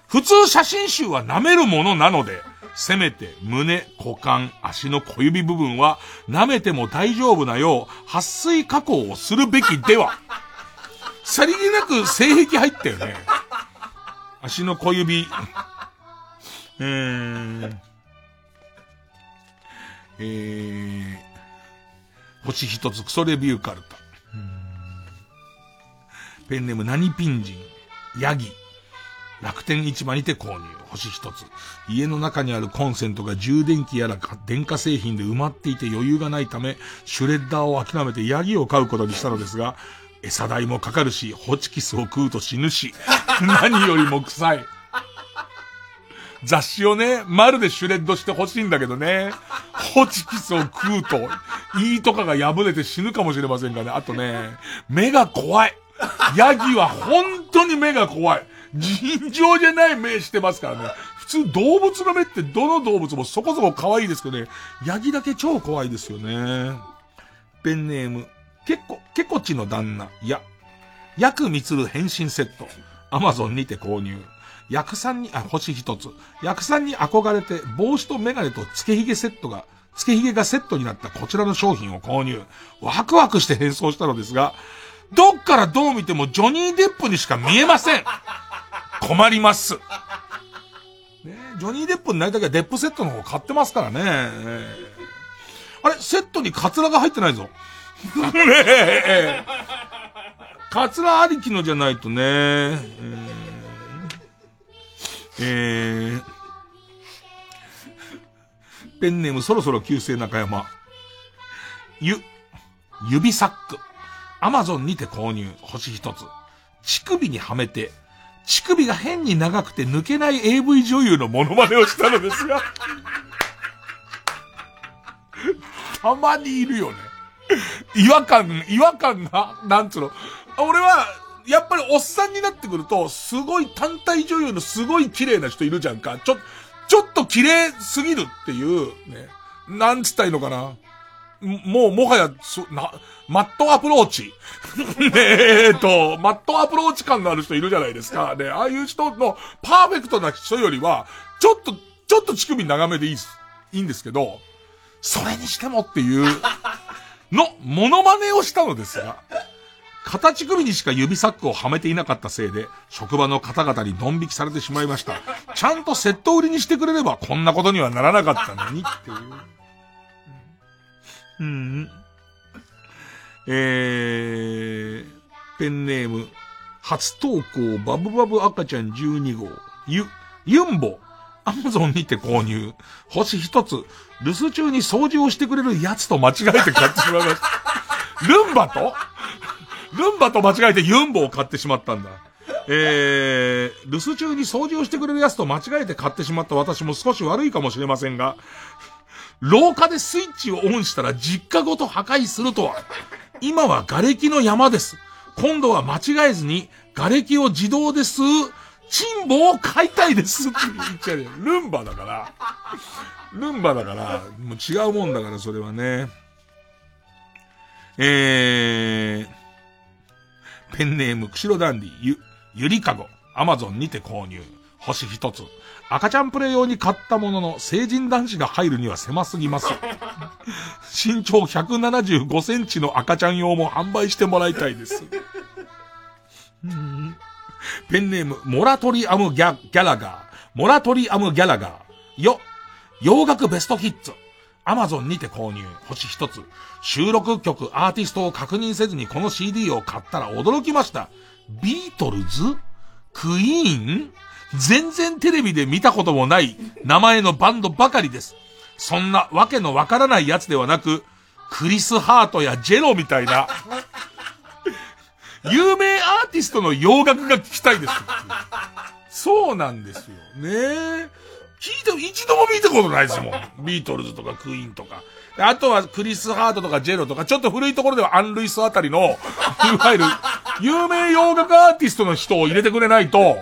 普通写真集は舐めるものなので、せめて胸、股間、足の小指部分は舐めても大丈夫なよう、撥水加工をするべきでは。さりげなく性癖入ったよね。足の小指。えー、えー、星一つクソレビューカルタ。ペンネーム何ピンジン、ヤギ。楽天市場にて購入。星一つ。家の中にあるコンセントが充電器やらか電化製品で埋まっていて余裕がないため、シュレッダーを諦めてヤギを飼うことにしたのですが、餌代もかかるし、ホチキスを食うと死ぬし、何よりも臭い。雑誌をね、丸でシュレッドしてほしいんだけどね。ホチキスを食うと、胃とかが破れて死ぬかもしれませんがね。あとね、目が怖い。ヤギは本当に目が怖い。尋常じゃない目してますからね。普通動物の目ってどの動物もそこそこ可愛いですけどね。ヤギだけ超怖いですよね。ペンネーム、けっこ、けこちの旦那、や、ヤクミツル変身セット。アマゾンにて購入。薬さんに、あ、星一つ。薬さんに憧れて、帽子とメガネとつけひげセットが、つけひげがセットになったこちらの商品を購入。ワクワクして変装したのですが、どっからどう見てもジョニー・デップにしか見えません。困ります。ねジョニー・デップになりたきゃデップセットの方買ってますからね。あれ、セットにカツラが入ってないぞ。ねえ。カツラありきのじゃないとね。えー、えー、ペンネームそろそろ旧姓中山。ゆ、指サック。アマゾンにて購入。星一つ。乳首にはめて、乳首が変に長くて抜けない AV 女優のモノマネをしたのですが。たまにいるよね。違和感、違和感が、なんつうの。俺は、やっぱりおっさんになってくると、すごい単体女優のすごい綺麗な人いるじゃんか。ちょ、ちょっと綺麗すぎるっていう、ね。なんつったらいいのかな。もう、もはや、そ、な、 Matt アプローチ。ねえと、 Matt アプローチ感のある人いるじゃないですか。で、ああいう人のパーフェクトな人よりは、ちょっと、ちょっと乳首長めでいいす。いいんですけど、それにしてもっていう、の、モノマネをしたのですが、片乳首にしか指サックをはめていなかったせいで、職場の方々にドン引きされてしまいました。ちゃんとセット売りにしてくれれば、こんなことにはならなかったのにっていう。うん。えー、ペンネーム、初投稿バブバブ赤ちゃん12号、ゆ、ユンボ、アマゾンにて購入、星一つ、留守中に掃除をしてくれるやつと間違えて買ってしまいました。ルンバと？ルンバと間違えてユンボを買ってしまったんだ。えー、留守中に掃除をしてくれるやつと間違えて買ってしまった私も少し悪いかもしれませんが、廊下でスイッチをオンしたら実家ごと破壊するとは。今は瓦礫の山です。今度は間違えずに瓦礫を自動で吸うチンボを買いたいですって言っちゃう。ルンバだから。ルンバだから、もう違うもんだから、それはね。えー、ペンネーム、釧路ダンディ、ゆ、ゆりかご、アマゾンにて購入。星一つ。赤ちゃんプレイ用に買ったものの、成人男子が入るには狭すぎます。身長175センチの赤ちゃん用も販売してもらいたいです。うんペンネーム、モラトリアムギャ、ギャラガー。モラトリアムギャラガー。よ、洋楽ベストヒッツ。アマゾンにて購入。星一つ。収録曲、アーティストを確認せずにこの CD を買ったら驚きました。ビートルズ？クイーン？全然テレビで見たこともない名前のバンドばかりです。そんなわけのわからないやつではなく、クリス・ハートやジェロみたいな、有名アーティストの洋楽が聞きたいです。そうなんですよ。ねえ。聞いても一度も見たことないですもん。ビートルズとかクイーンとか。であとはクリス・ハートとかジェロとか、ちょっと古いところではアン・ルイスあたりの、いわゆる、有名洋楽アーティストの人を入れてくれないと、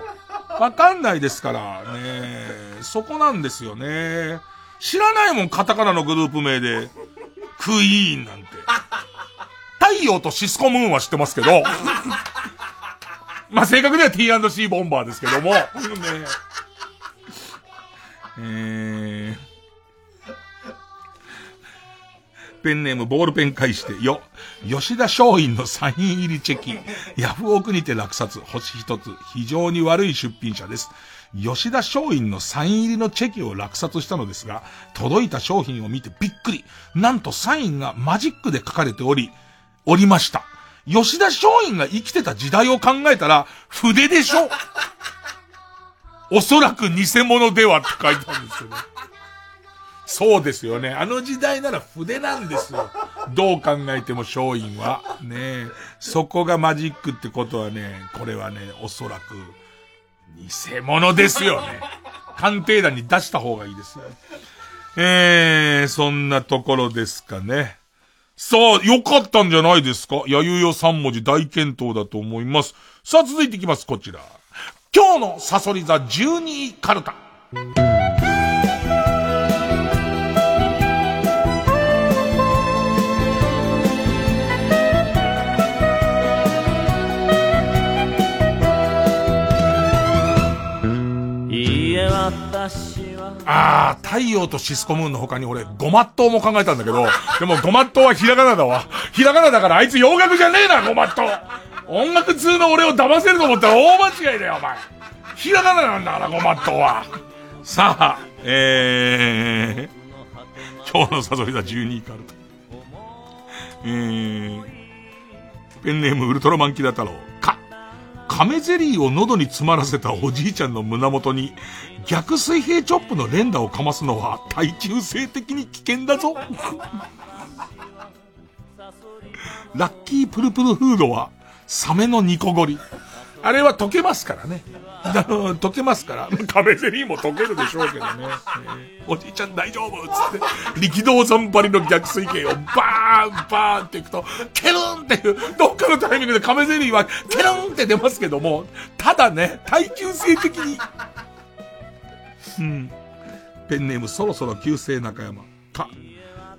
わかんないですからね。そこなんですよね。知らないもん、カタカナのグループ名で、クイーンなんて。太陽とシスコムーンは知ってますけど、まあ、正確には T&C ボンバーですけども、ね、えー、ペンネームボールペン返して、よ、吉田松陰のサイン入りチェキ、ヤフオクにて落札、星一つ、非常に悪い出品者です。吉田松陰のサイン入りのチェキを落札したのですが、届いた商品を見てびっくり。なんとサインがマジックで書かれており、おりました。吉田松陰が生きてた時代を考えたら、筆でしょ？おそらく偽物ではって書いてあるんですよね。そうですよね。あの時代なら筆なんですよ。どう考えても松陰は。ねそこがマジックってことはね、これはね、おそらく、偽物ですよね。鑑定団に出した方がいいですよ。えー、そんなところですかね。さあ、よかったんじゃないですか？やゆよ3文字大健闘だと思います。さあ、続いていきます、こちら。今日のサソリ座12位カルタ。ああ、太陽とシスコムーンの他に俺、ゴマットも考えたんだけど、でもゴマットはひらがなだわ。ひらがなだからあいつ洋楽じゃねえな、ゴマット。音楽通の俺を騙せると思ったら大間違いだよ、お前。ひらがななんだから、ゴマットは。さあ、えー、今日のサソリ座12位カルト。えー、ペンネームウルトラマンキダ太郎。亀ゼリーを喉に詰まらせたおじいちゃんの胸元に、逆水平チョップの連打をかますのは耐久性的に危険だぞ。ラッキープルプルフードは、サメの煮こごり。あれは溶けますからね。あの、溶けますから。亀ゼリーも溶けるでしょうけどね。えーおじいちゃん大丈夫つって、力道山張りの逆水平をバーンバーンっていくと、ケルンっていう、どっかのタイミングで亀ゼリーはケルンって出ますけども、ただね、耐久性的に、うん。ペンネームそろそろ旧姓中山。か、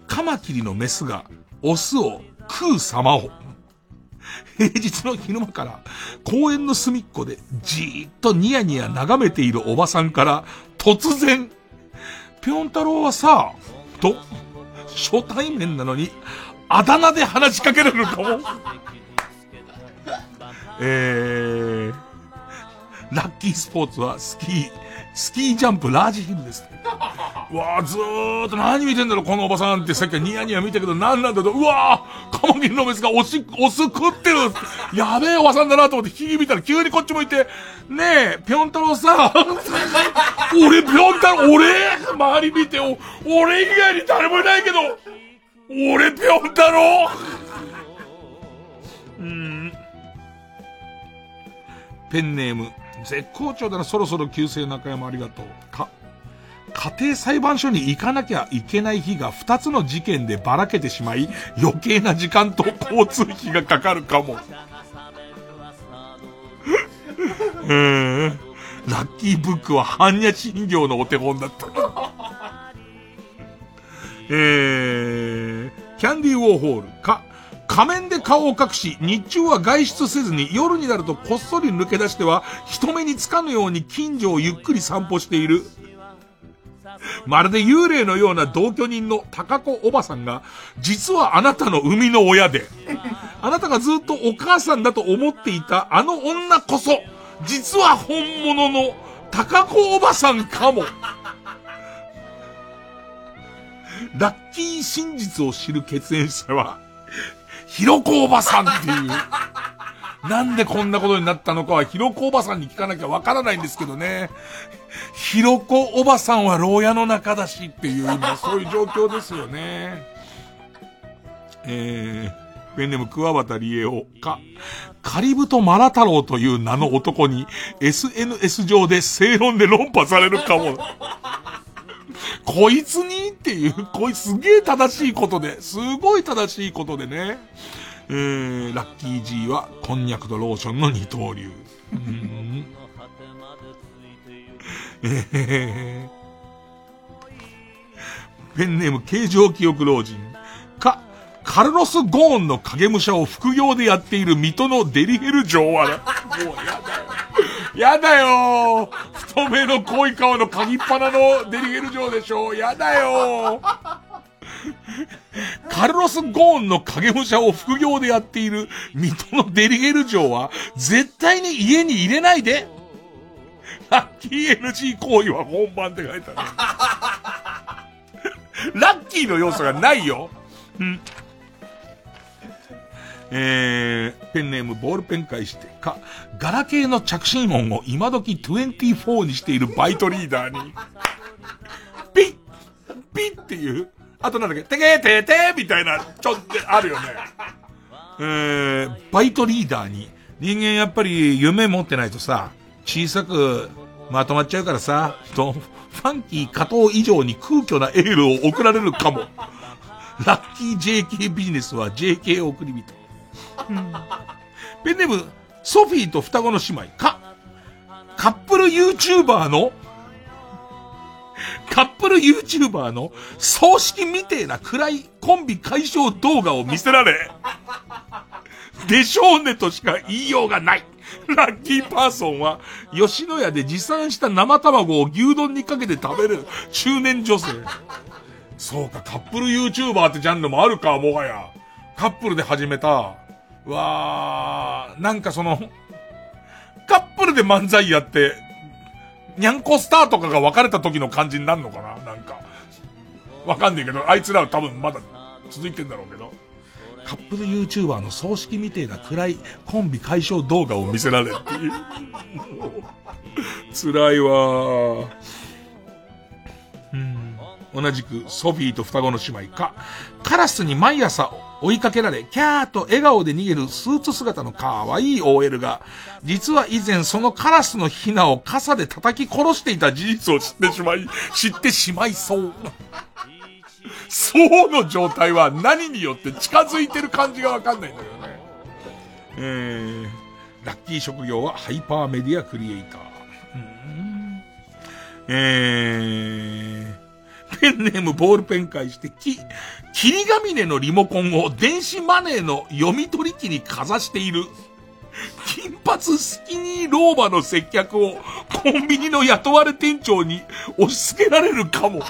カマキリのメスがオスを食う様を。平日の昼間から公園の隅っこでじーっとニヤニヤ眺めているおばさんから突然、ぴょん太郎はさ、と、初対面なのに、あだ名で話しかけられるかも。えー、ラッキースポーツはスキー、スキージャンプラージヒルです。う わーずーっと何見てんだろこのおばさんって。さっきはニヤニヤ見たけど何なんだろううわーカマキリのメスがおし、お酢食ってる。やべえおばさんだなと思って引き見たら急にこっち向いて、ねえ、ぴょん太郎さ、俺ぴょん太郎、俺？周り見て、お俺以外に誰もいないけど、俺ぴょん太郎？うん。ペンネーム、絶好調だな、そろそろ旧姓中山ありがとう。か、家庭裁判所に行かなきゃいけない日が2つの事件でばらけてしまい、余計な時間と交通費がかかるかも。うーん。ラッキーブックは般若心経のお手本だった。えー、キャンディーウォーホールか、仮面で顔を隠し、日中は外出せずに夜になるとこっそり抜け出しては人目につかぬように近所をゆっくり散歩している。まるで幽霊のような同居人の高子おばさんが、実はあなたの生みの親で、あなたがずっとお母さんだと思っていたあの女こそ、実は本物の高子おばさんかも。ラッキー真実を知る血縁者は、ひろこおばさんっていう。なんでこんなことになったのかは、ひろこおばさんに聞かなきゃわからないんですけどね。ひろこおばさんは牢屋の中だしっていう、今そういう状況ですよね。えー、ペンネーム桑畑理恵をか、カリブトマラ太郎という名の男に SNS 上で正論で論破されるかも。こいつにっていう、こいつすげえ正しいことで、すごい正しいことでね。えー、ラッキー G は、こんにゃくとローションの二刀流。うんえー、ペンネーム形状記憶老人。か、カルロス・ゴーンの影武者を副業でやっている水戸のデリヘル城は、もうやだよ。やだよ太めの濃い顔の鍵っ鼻のデリヘル城でしょやだよカルロス・ゴーンの影武者を副業でやっている水戸のデリヘル城は、絶対に家に入れないでラッキー NG 行為は本番って書いてある。ラッキーの要素がないよ。うん。えー、ペンネームボールペン返してか、ガラケーの着信音を今時24にしているバイトリーダーに、ピッピッっていう、あとなんだっけ、てけーてーてーみたいな、ちょっとあるよね。えー、バイトリーダーに、人間やっぱり夢持ってないとさ、小さくまとまっちゃうからさ、と、ファンキー加藤以上に空虚なエールを送られるかも。ラッキー JK ビジネスは JK 送り人。ペンネーム、ソフィーと双子の姉妹か、カップル YouTuber の、カップル YouTuber の葬式みてえな暗いコンビ解消動画を見せられ、でしょうねとしか言いようがない。ラッキーパーソンは、吉野家で持参した生卵を牛丼にかけて食べる中年女性。そうか、カップル YouTuber ってジャンルもあるか、もはや。カップルで始めた。わー、なんかその、カップルで漫才やって、にゃんこスターとかが別れた時の感じになるのかな？なんか。わかんないけど、あいつらは多分まだ続いてんだろうけど。カップル YouTuber の葬式みてえな暗いコンビ解消動画を見せられるっていう。辛いわうん。同じくソフィーと双子の姉妹か、カラスに毎朝追いかけられ、キャーと笑顔で逃げるスーツ姿の可愛い OL が、実は以前そのカラスのヒナを傘で叩き殺していた事実を知ってしまい、知ってしまいそう。そうの状態は何によって近づいてる感じがわかんないんだけどね。えー、ラッキー職業はハイパーメディアクリエイター。えー、ペンネームボールペン返してき、霧ヶ峰のリモコンを電子マネーの読み取り機にかざしている。金髪スキニー老婆の接客をコンビニの雇われ店長に押し付けられるかも。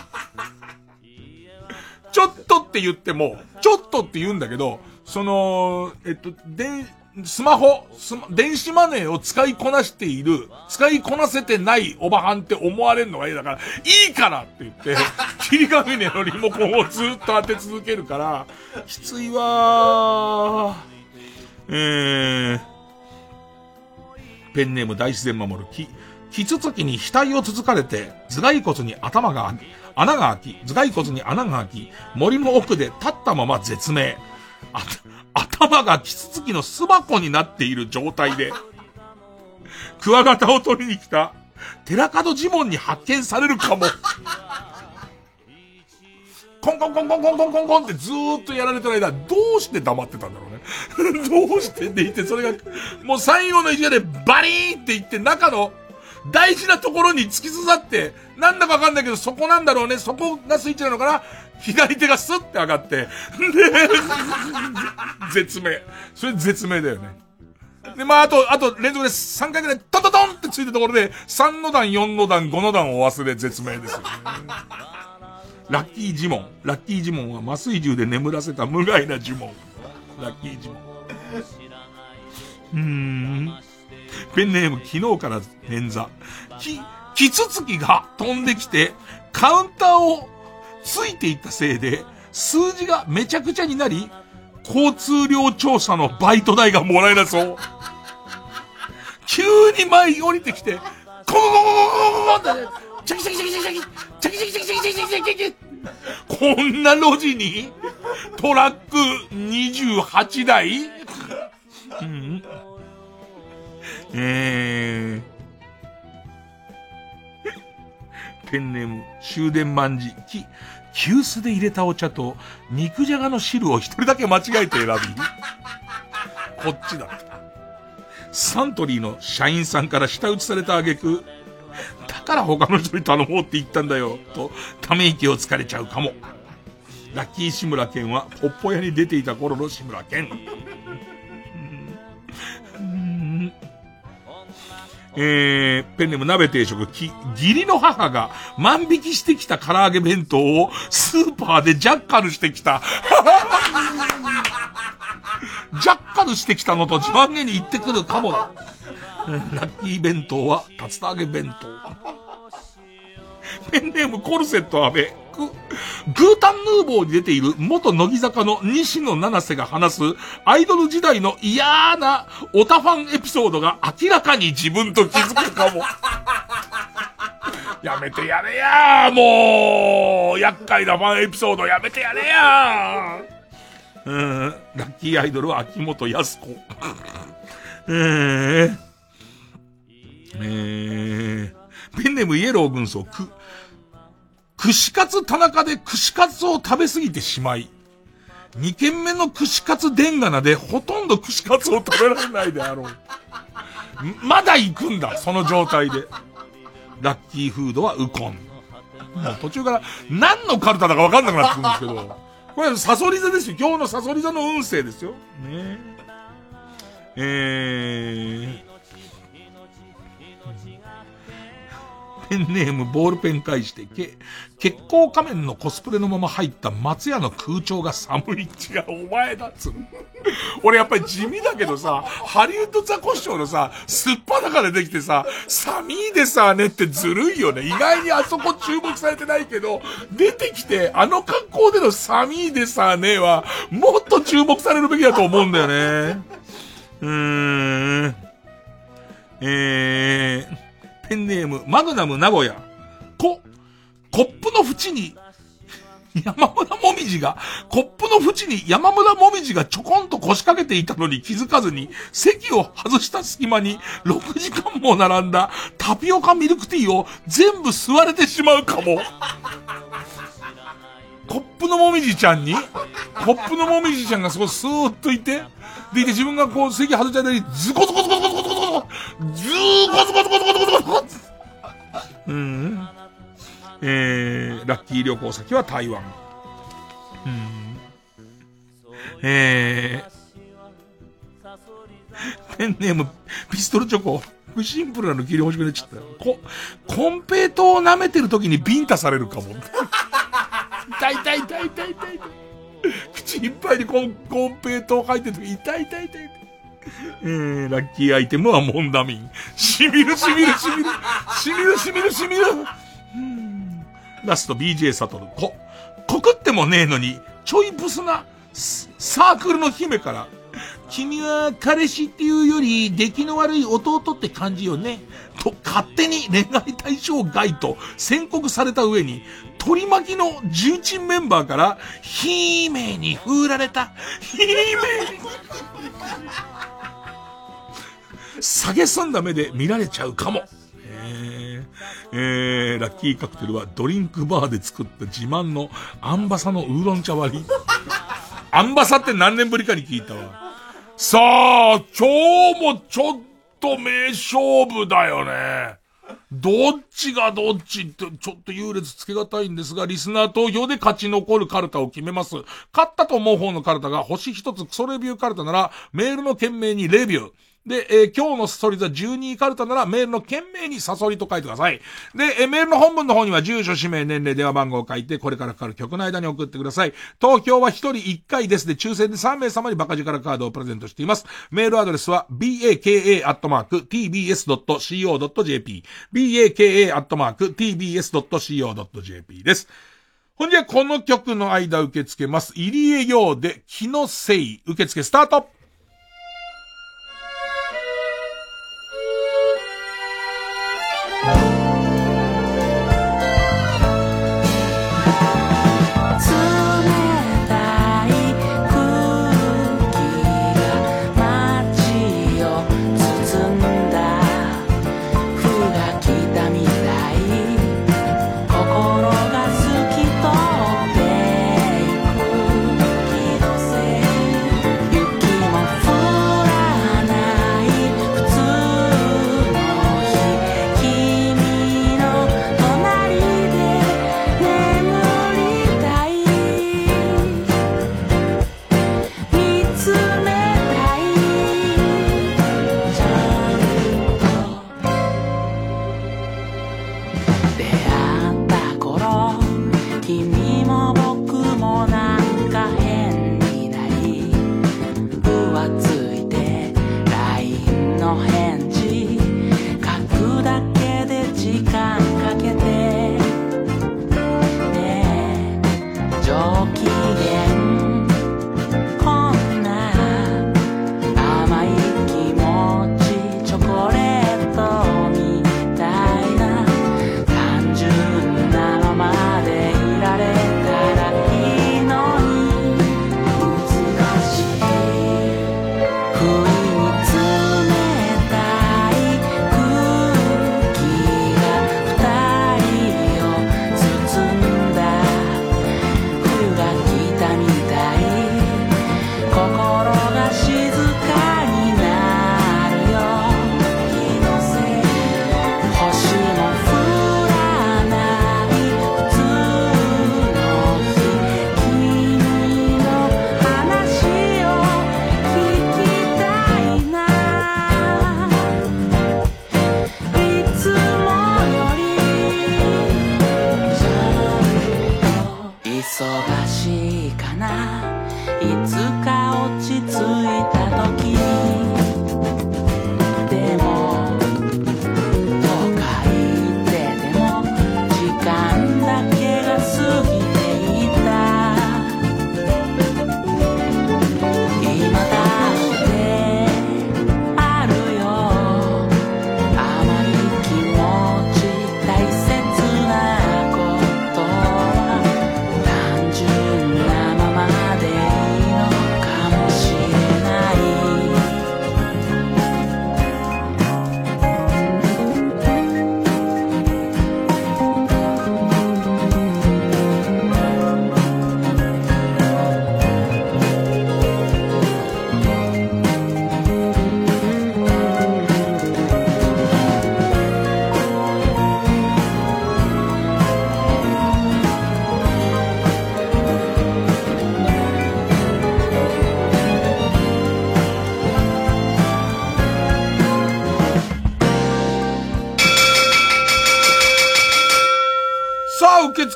ちょっとって言っても、ちょっとって言うんだけど、その、えっと、で、スマホ、スマ、電子マネーを使いこなしている、使いこなせてないおばはんって思われるのがいいだから、いいからって言って、霧ヶ峰のリモコンをずっと当て続けるから、きついわー。えー、ペンネーム大自然守る木。キツツキに額を続かれて、頭蓋骨に頭が穴が開き、頭蓋骨に穴が開き、森の奥で立ったまま絶命。あ、頭がキツツキの巣箱になっている状態で、クワガタを取りに来た、寺門呪文に発見されるかも。コンコンコンコンコンコンコンコンってずーっとやられてる間、どうして黙ってたんだろうね。どうしてって言って、それが、もう最後の一夜でバリーンって言って中の大事なところに突き刺さって、なんだかわかんないけど、そこなんだろうね、そこがスイッチなのかな左手がスッて上がって、で、絶命。それ絶命だよね。で、まあ、あと、あと、連続で3回ぐらい、トントトンってついたところで、3の段、4の段、5の段を忘れ絶命です、ね。ラッキー呪文。ラッキー呪文は麻酔銃で眠らせた無害な呪文。ラッキー呪文。うーん。ペンネーム昨日から捻挫。き、キツツキが飛んできて、カウンターをついていったせいで、数字がめちゃくちゃになり、交通量調査のバイト代がもらえなそう。急に前に降りてきて、コンコンコンココココって、チャキチャキチャキチャキチャキチャキチャキチャキチャキチャキチャキチャキこんな路地にトラック28台うん。えー、ペンネーム終電万事。き、急須で入れたお茶と肉じゃがの汁を一人だけ間違えて選び、こっちだった。サントリーの社員さんから舌打ちされた挙句、だから他の人に頼もうって言ったんだよ、と、ため息をつかれちゃうかも。ラッキー志村けんは、ポッポ屋に出ていた頃の志村けん。えー、ペンネーム鍋定食、き、義理の母が万引きしてきた唐揚げ弁当をスーパーでジャッカルしてきた。ジャッカルしてきたのと自慢げに言ってくるかもだ。ラッキー弁当は、竜田揚げ弁当。ペンネームコルセット安倍。グータンヌーボーに出ている元乃木坂の西野七瀬が話すアイドル時代の嫌なオタファンエピソードが明らかに自分と気づくかも。やめてやれやもう。厄介なファンエピソードやめてやれやうん、ラッキーアイドルは秋元康子。えー、えー、ペンネームイエロー軍曹、く、串カツ田中で串カツを食べ過ぎてしまい、二軒目の串カツデンガナでほとんど串カツを食べられないであろう。まだ行くんだ、その状態で。ラッキーフードはウコン。もう途中から何のカルタだかわかんなくなってくるんですけど、これサソリ座ですよ。今日のサソリ座の運勢ですよ。ねえー、ペンネームボールペン返して、け、結構仮面のコスプレのまま入った松屋の空調が寒い。違う、お前だっつ 俺やっぱり地味だけどさ、ハリウッドザコシショウのさ、すっぱだからできてさ、寒いでさねってずるいよね。意外にあそこ注目されてないけど、出てきて、あの格好での寒いでさねは、もっと注目されるべきだと思うんだよね。うーん。えー、ペンネーム、マグナム名古屋。こ、コップの縁に、山村もみじが、コップの縁に山村もみじがちょこんと腰掛けていたのに気づかずに、席を外した隙間に6時間も並んだタピオカミルクティーを全部吸われてしまうかも。コップのもみじちゃんに、コップのもみじちゃんがそこスーッといて、でいて自分がこう席外した間にズコズコズコズコずーゴツゴツゴツゴツゴツゴツゴツうん。えー、ラッキー旅行先は台湾。うん。えー、ペンネーム、ピストルチョコ。シンプルなの切り欲しくなっちゃったよ。こ、コンペイトを舐めてる時にビンタされるかも。痛い痛い痛い痛い痛い。口いっぱいにコン、コンペイトを入いてる時痛い痛い痛い。えー、ラッキーアイテムはモンダミン。しみるしみるしみる。しみるしみるしみる。ラスト BJ サトル。こ、告ってもねえのに、ちょいブスな、サークルの姫から、君は彼氏っていうより出来の悪い弟って感じよね。と勝手に恋愛対象外と宣告された上に、取り巻きの重鎮メンバーから、姫に封られた。姫に下げすんだ目で見られちゃうかも。えー、えー、ラッキーカクテルはドリンクバーで作った自慢のアンバサのウーロン茶割り。アンバサって何年ぶりかに聞いたわ。さあ、今日もちょっと名勝負だよね。どっちがどっちって、ちょっと優劣つけがたいんですが、リスナー投票で勝ち残るカルタを決めます。勝ったと思う方のカルタが星一つクソレビューカルタなら、メールの件名にレビュー。で、えー今日のサソリ座12位カルタならメールの件名にサソリと書いてください。で、えーメールの本文の方には住所、氏名、年齢、電話番号を書いて、これからかかる曲の間に送ってください。投票は1人1回ですで、抽選で3名様にバカ力カードをプレゼントしています。メールアドレスは、baka.tbs.co.jp。baka.tbs.co.jp です。ほんじゃ、この曲の間受け付けます。入江陽で、気のせい。受付スタート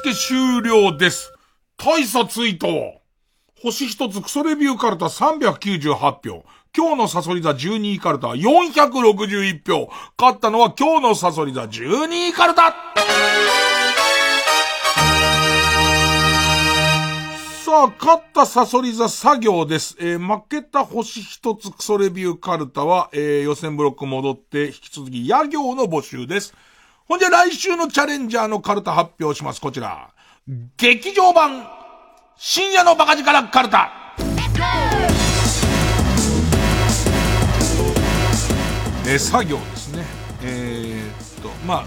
あ、受付終了です。大差ついた。星一つクソレビューカルタ398票。今日のサソリ座12位カルタ461票。勝ったのは今日のサソリ座12位カルタさあ、勝ったサソリ座作業です。えー負けた星一つクソレビューカルタは、えー予選ブロック戻って、引き続き、野行の募集です。ほんじゃ来週のチャレンジャーのカルタ発表します。こちら。劇場版、深夜のバカ力カルタ。えー作業ですね。えーっと、まあ、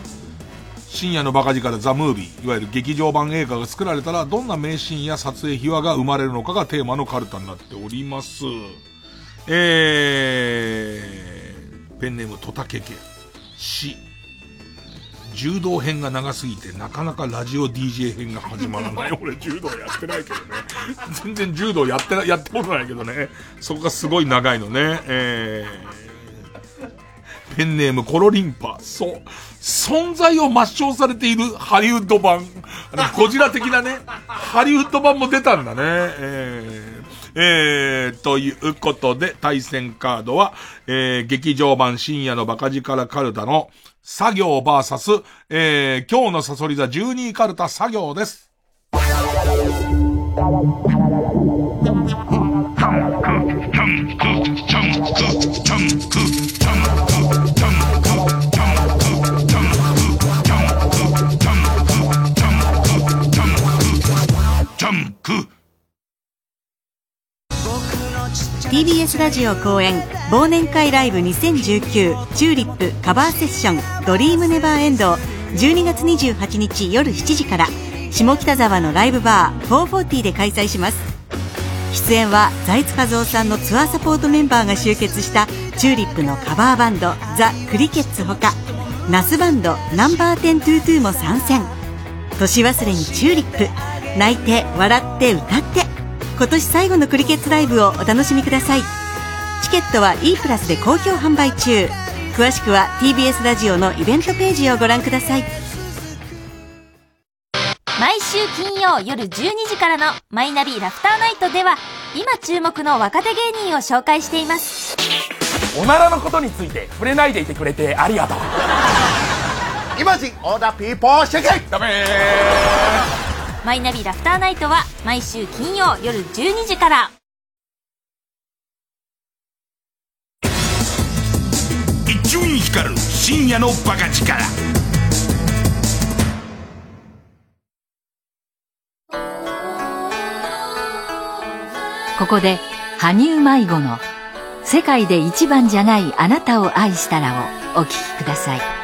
深夜のバカ力ザ・ムービー、いわゆる劇場版映画が作られたら、どんな名シーンや撮影秘話が生まれるのかがテーマのカルタになっております。えー、ペンネームトタケケ、し、柔道編が長すぎて、なかなかラジオ DJ 編が始まらない。俺柔道やってないけどね。全然柔道やってな、やってことないけどね。そこがすごい長いのね。えー、ペンネームコロリンパ。そう。存在を抹消されているハリウッド版。あの、ゴジラ的なね、ハリウッド版も出たんだね。えーえー、ということで、対戦カードは、えー、劇場版深夜のバカ力カルタの作業バーサス、えー、今日のサソリ座12カルタ作業です。TBS ラジオ後援忘年会ライブ2019チューリップカバーセッション Dream Never End 12月28日夜7時から下北沢のライブバー440で開催します。出演は財津和夫さんのツアーサポートメンバーが集結したチューリップのカバーバンドザ・クリケッツほかナスバンドナンバー10トゥートゥーも参戦。年忘れにチューリップ泣いて笑って歌って今年最後のクリケッツライブをお楽しみください。チケットは E プラスで好評販売中。詳しくは TBS ラジオのイベントページをご覧ください。毎週金曜夜12時からの「マイナビラフターナイト」では今注目の若手芸人を紹介しています。おならのことについて触れないでいてくれてありがとう。イマジンオーダーピー。ポーシェケダメマイナビラフターナイトは毎週金曜夜12時から。一丁に光る深夜のバカ力。ここで羽生迷子の「世界で一番じゃないあなたを愛したら」をお聴きください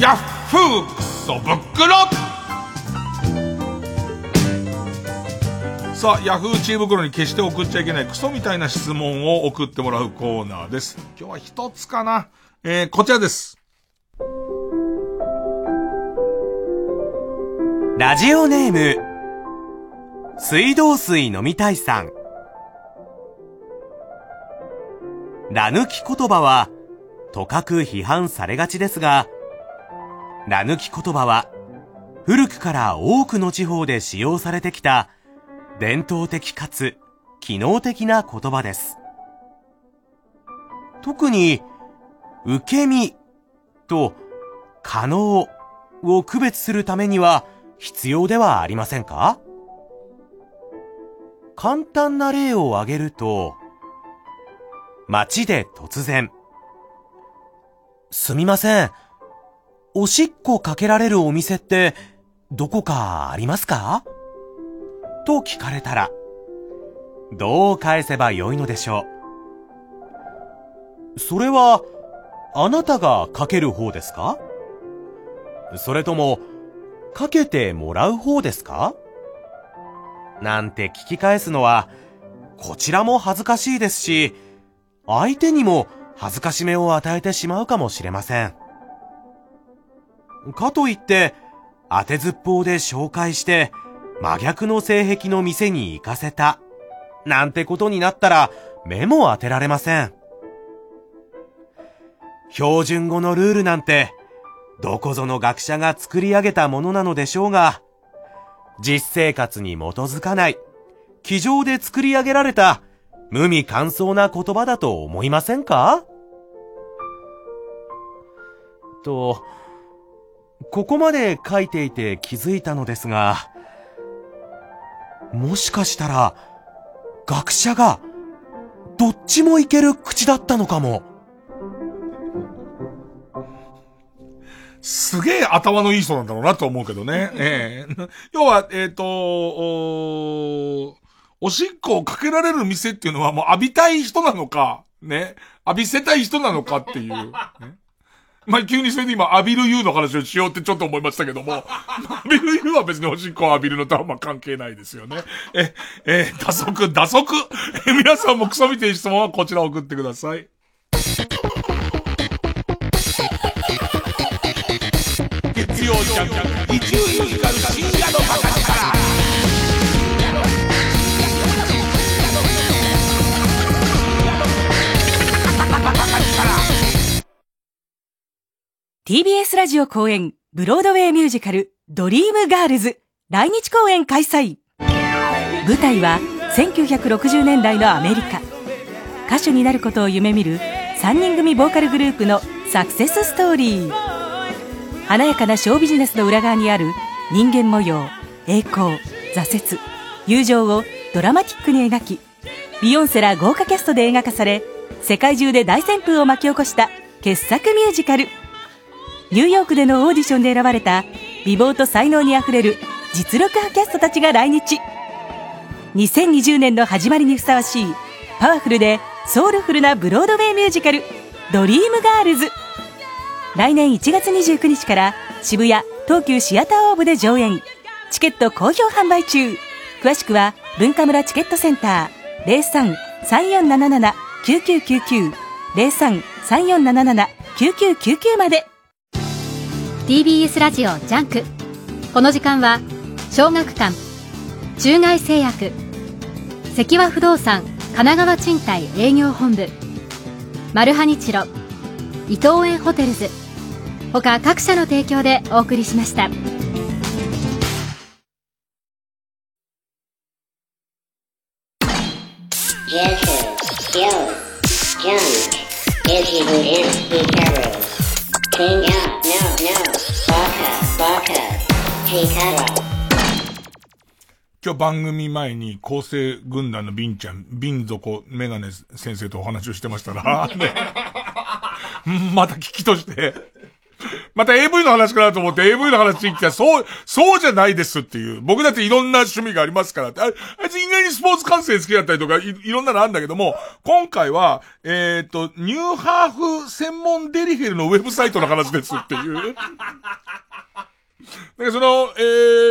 ヤフー知恵袋に決して送っちゃいけないクソみたいな質問を送ってもらうコーナーです。今日は一つかな。えー、こちらです。ラジオネーム、水道水飲みたいさん。ラ抜き言葉は、とかく批判されがちですが、ラ抜き言葉は、古くから多くの地方で使用されてきた伝統的かつ機能的な言葉です。特に、受け身と可能を区別するためには必要ではありませんか？簡単な例を挙げると、街で突然、すみません。おしっこかけられるお店ってどこかありますか？と聞かれたら、どう返せばよいのでしょう。それは、あなたがかける方ですか？それとも、かけてもらう方ですか？なんて聞き返すのは、こちらも恥ずかしいですし、相手にも恥ずかしめを与えてしまうかもしれません。かといって、当てずっぽうで紹介して、真逆の性癖の店に行かせた、なんてことになったら、目も当てられません。標準語のルールなんて、どこぞの学者が作り上げたものなのでしょうが、実生活に基づかない、机上で作り上げられた、無味乾燥な言葉だと思いませんか？と、ここまで書いていて気づいたのですが、もしかしたら、学者が、どっちもいける口だったのかも。すげえ頭のいい人なんだろうなと思うけどね。ええ要は、えっ、と、お、おしっこをかけられる店っていうのはもう浴びたい人なのか、ね。浴びせたい人なのかっていう。ねまあ、急にそれで今、浴びる湯の話をしようってちょっと思いましたけども、浴びる湯は別におしっこを浴びるのとはま関係ないですよね。え、え、打足、打足。え、皆さんもクソみてえ質問はこちら送ってください。月曜ジャンク、伊集院光る TBS ラジオ公演、ブロードウェイミュージカル、ドリームガールズ、来日公演開催。舞台は、1960年代のアメリカ。歌手になることを夢見る、3人組ボーカルグループのサクセスストーリー。華やかなショービジネスの裏側にある、人間模様、栄光、挫折、友情をドラマティックに描き、ビヨンセら豪華キャストで描かされ、世界中で大旋風を巻き起こした傑作ミュージカル。ニューヨークでのオーディションで選ばれた美貌と才能にあふれる実力派キャストたちが来日。2020年の始まりにふさわしいパワフルでソウルフルなブロードウェイミュージカル「ドリームガールズ」来年1月29日から渋谷東急シアターオーブで上演。チケット好評販売中。詳しくは Bunkamura チケットセンター03-3477-9999 03-3477-9999まで。TBS ラジオジャンクこの時間は小学館中外製薬積和不動産神奈川賃貸営業本部マルハニチロ伊藤園ホテルズ他各社の提供でお送りしました。Yes, yo, Junk, Izzy Wooden, Hikaru. King 今日番組前に構成軍団のビンちゃん、ビン底メガネ先生とお話をしてましたら、ね、また聞きとして、また AV の話かなと思って AV の話に来たら、そう、そうじゃないですっていう。僕だっていろんな趣味がありますからって。ああいつ意外にスポーツ観戦好きだったりとかい、いろんなのあるんだけども、今回は、えっ、と、ニューハーフ専門デリヘルのウェブサイトの話ですっていう。だかその、え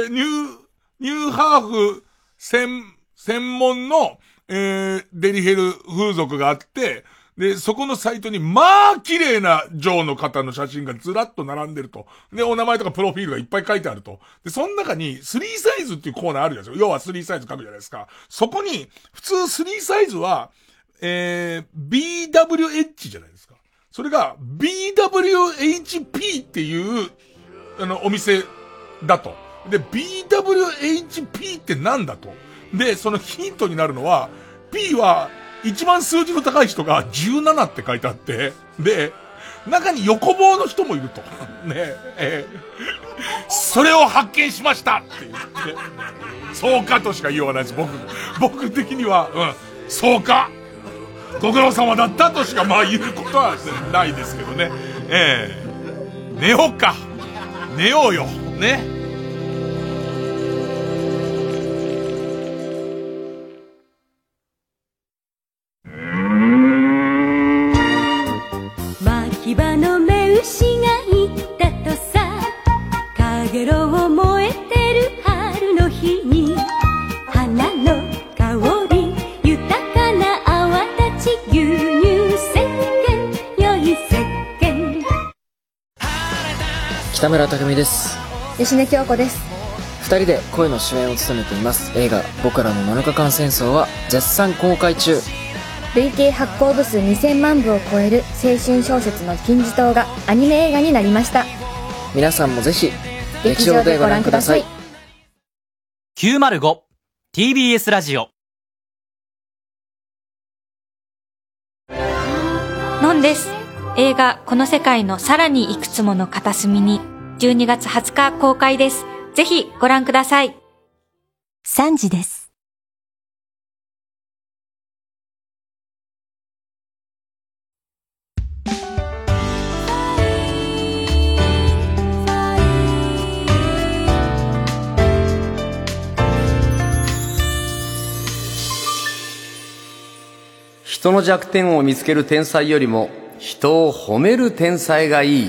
ー、ニュー、ニューハーフ専、専門の、えー、デリヘル風俗があって、で、そこのサイトに、まあ、綺麗なジョーの方の写真がずらっと並んでると。で、お名前とかプロフィールがいっぱい書いてあると。で、その中に、3サイズっていうコーナーあるじゃないですか。要は3サイズ書くじゃないですか。そこに、普通3サイズは、えー、BWH じゃないですか。それが、BWHP っていう、あの、お店だと。で、BWHP ってなんだと。で、そのヒントになるのは、P は、一番数字の高い人が17って書いてあって、で、中に横棒の人もいると。ねえーそれを発見しましたって言って、そうかとしか言いようがないです、僕。僕的には、うん、そうかご苦労様だったとしかまあ言うことはないですけどね。ええ寝ようか。寝ようよ。ね。村匠海です。吉根京子です。二人で声の主演を務めています。映画「僕らの7日間戦争」は絶賛公開中。累計発行部数2000万部を超える青春小説の金字塔がアニメ映画になりました。皆さんもぜひ劇場でご覧ください。905TBS ラジオ。のんです。映画この世界のさらにいくつもの片隅に12月20日公開です。ぜひご覧ください。3時です。人の弱点を見つける天才よりも人を褒める天才がいい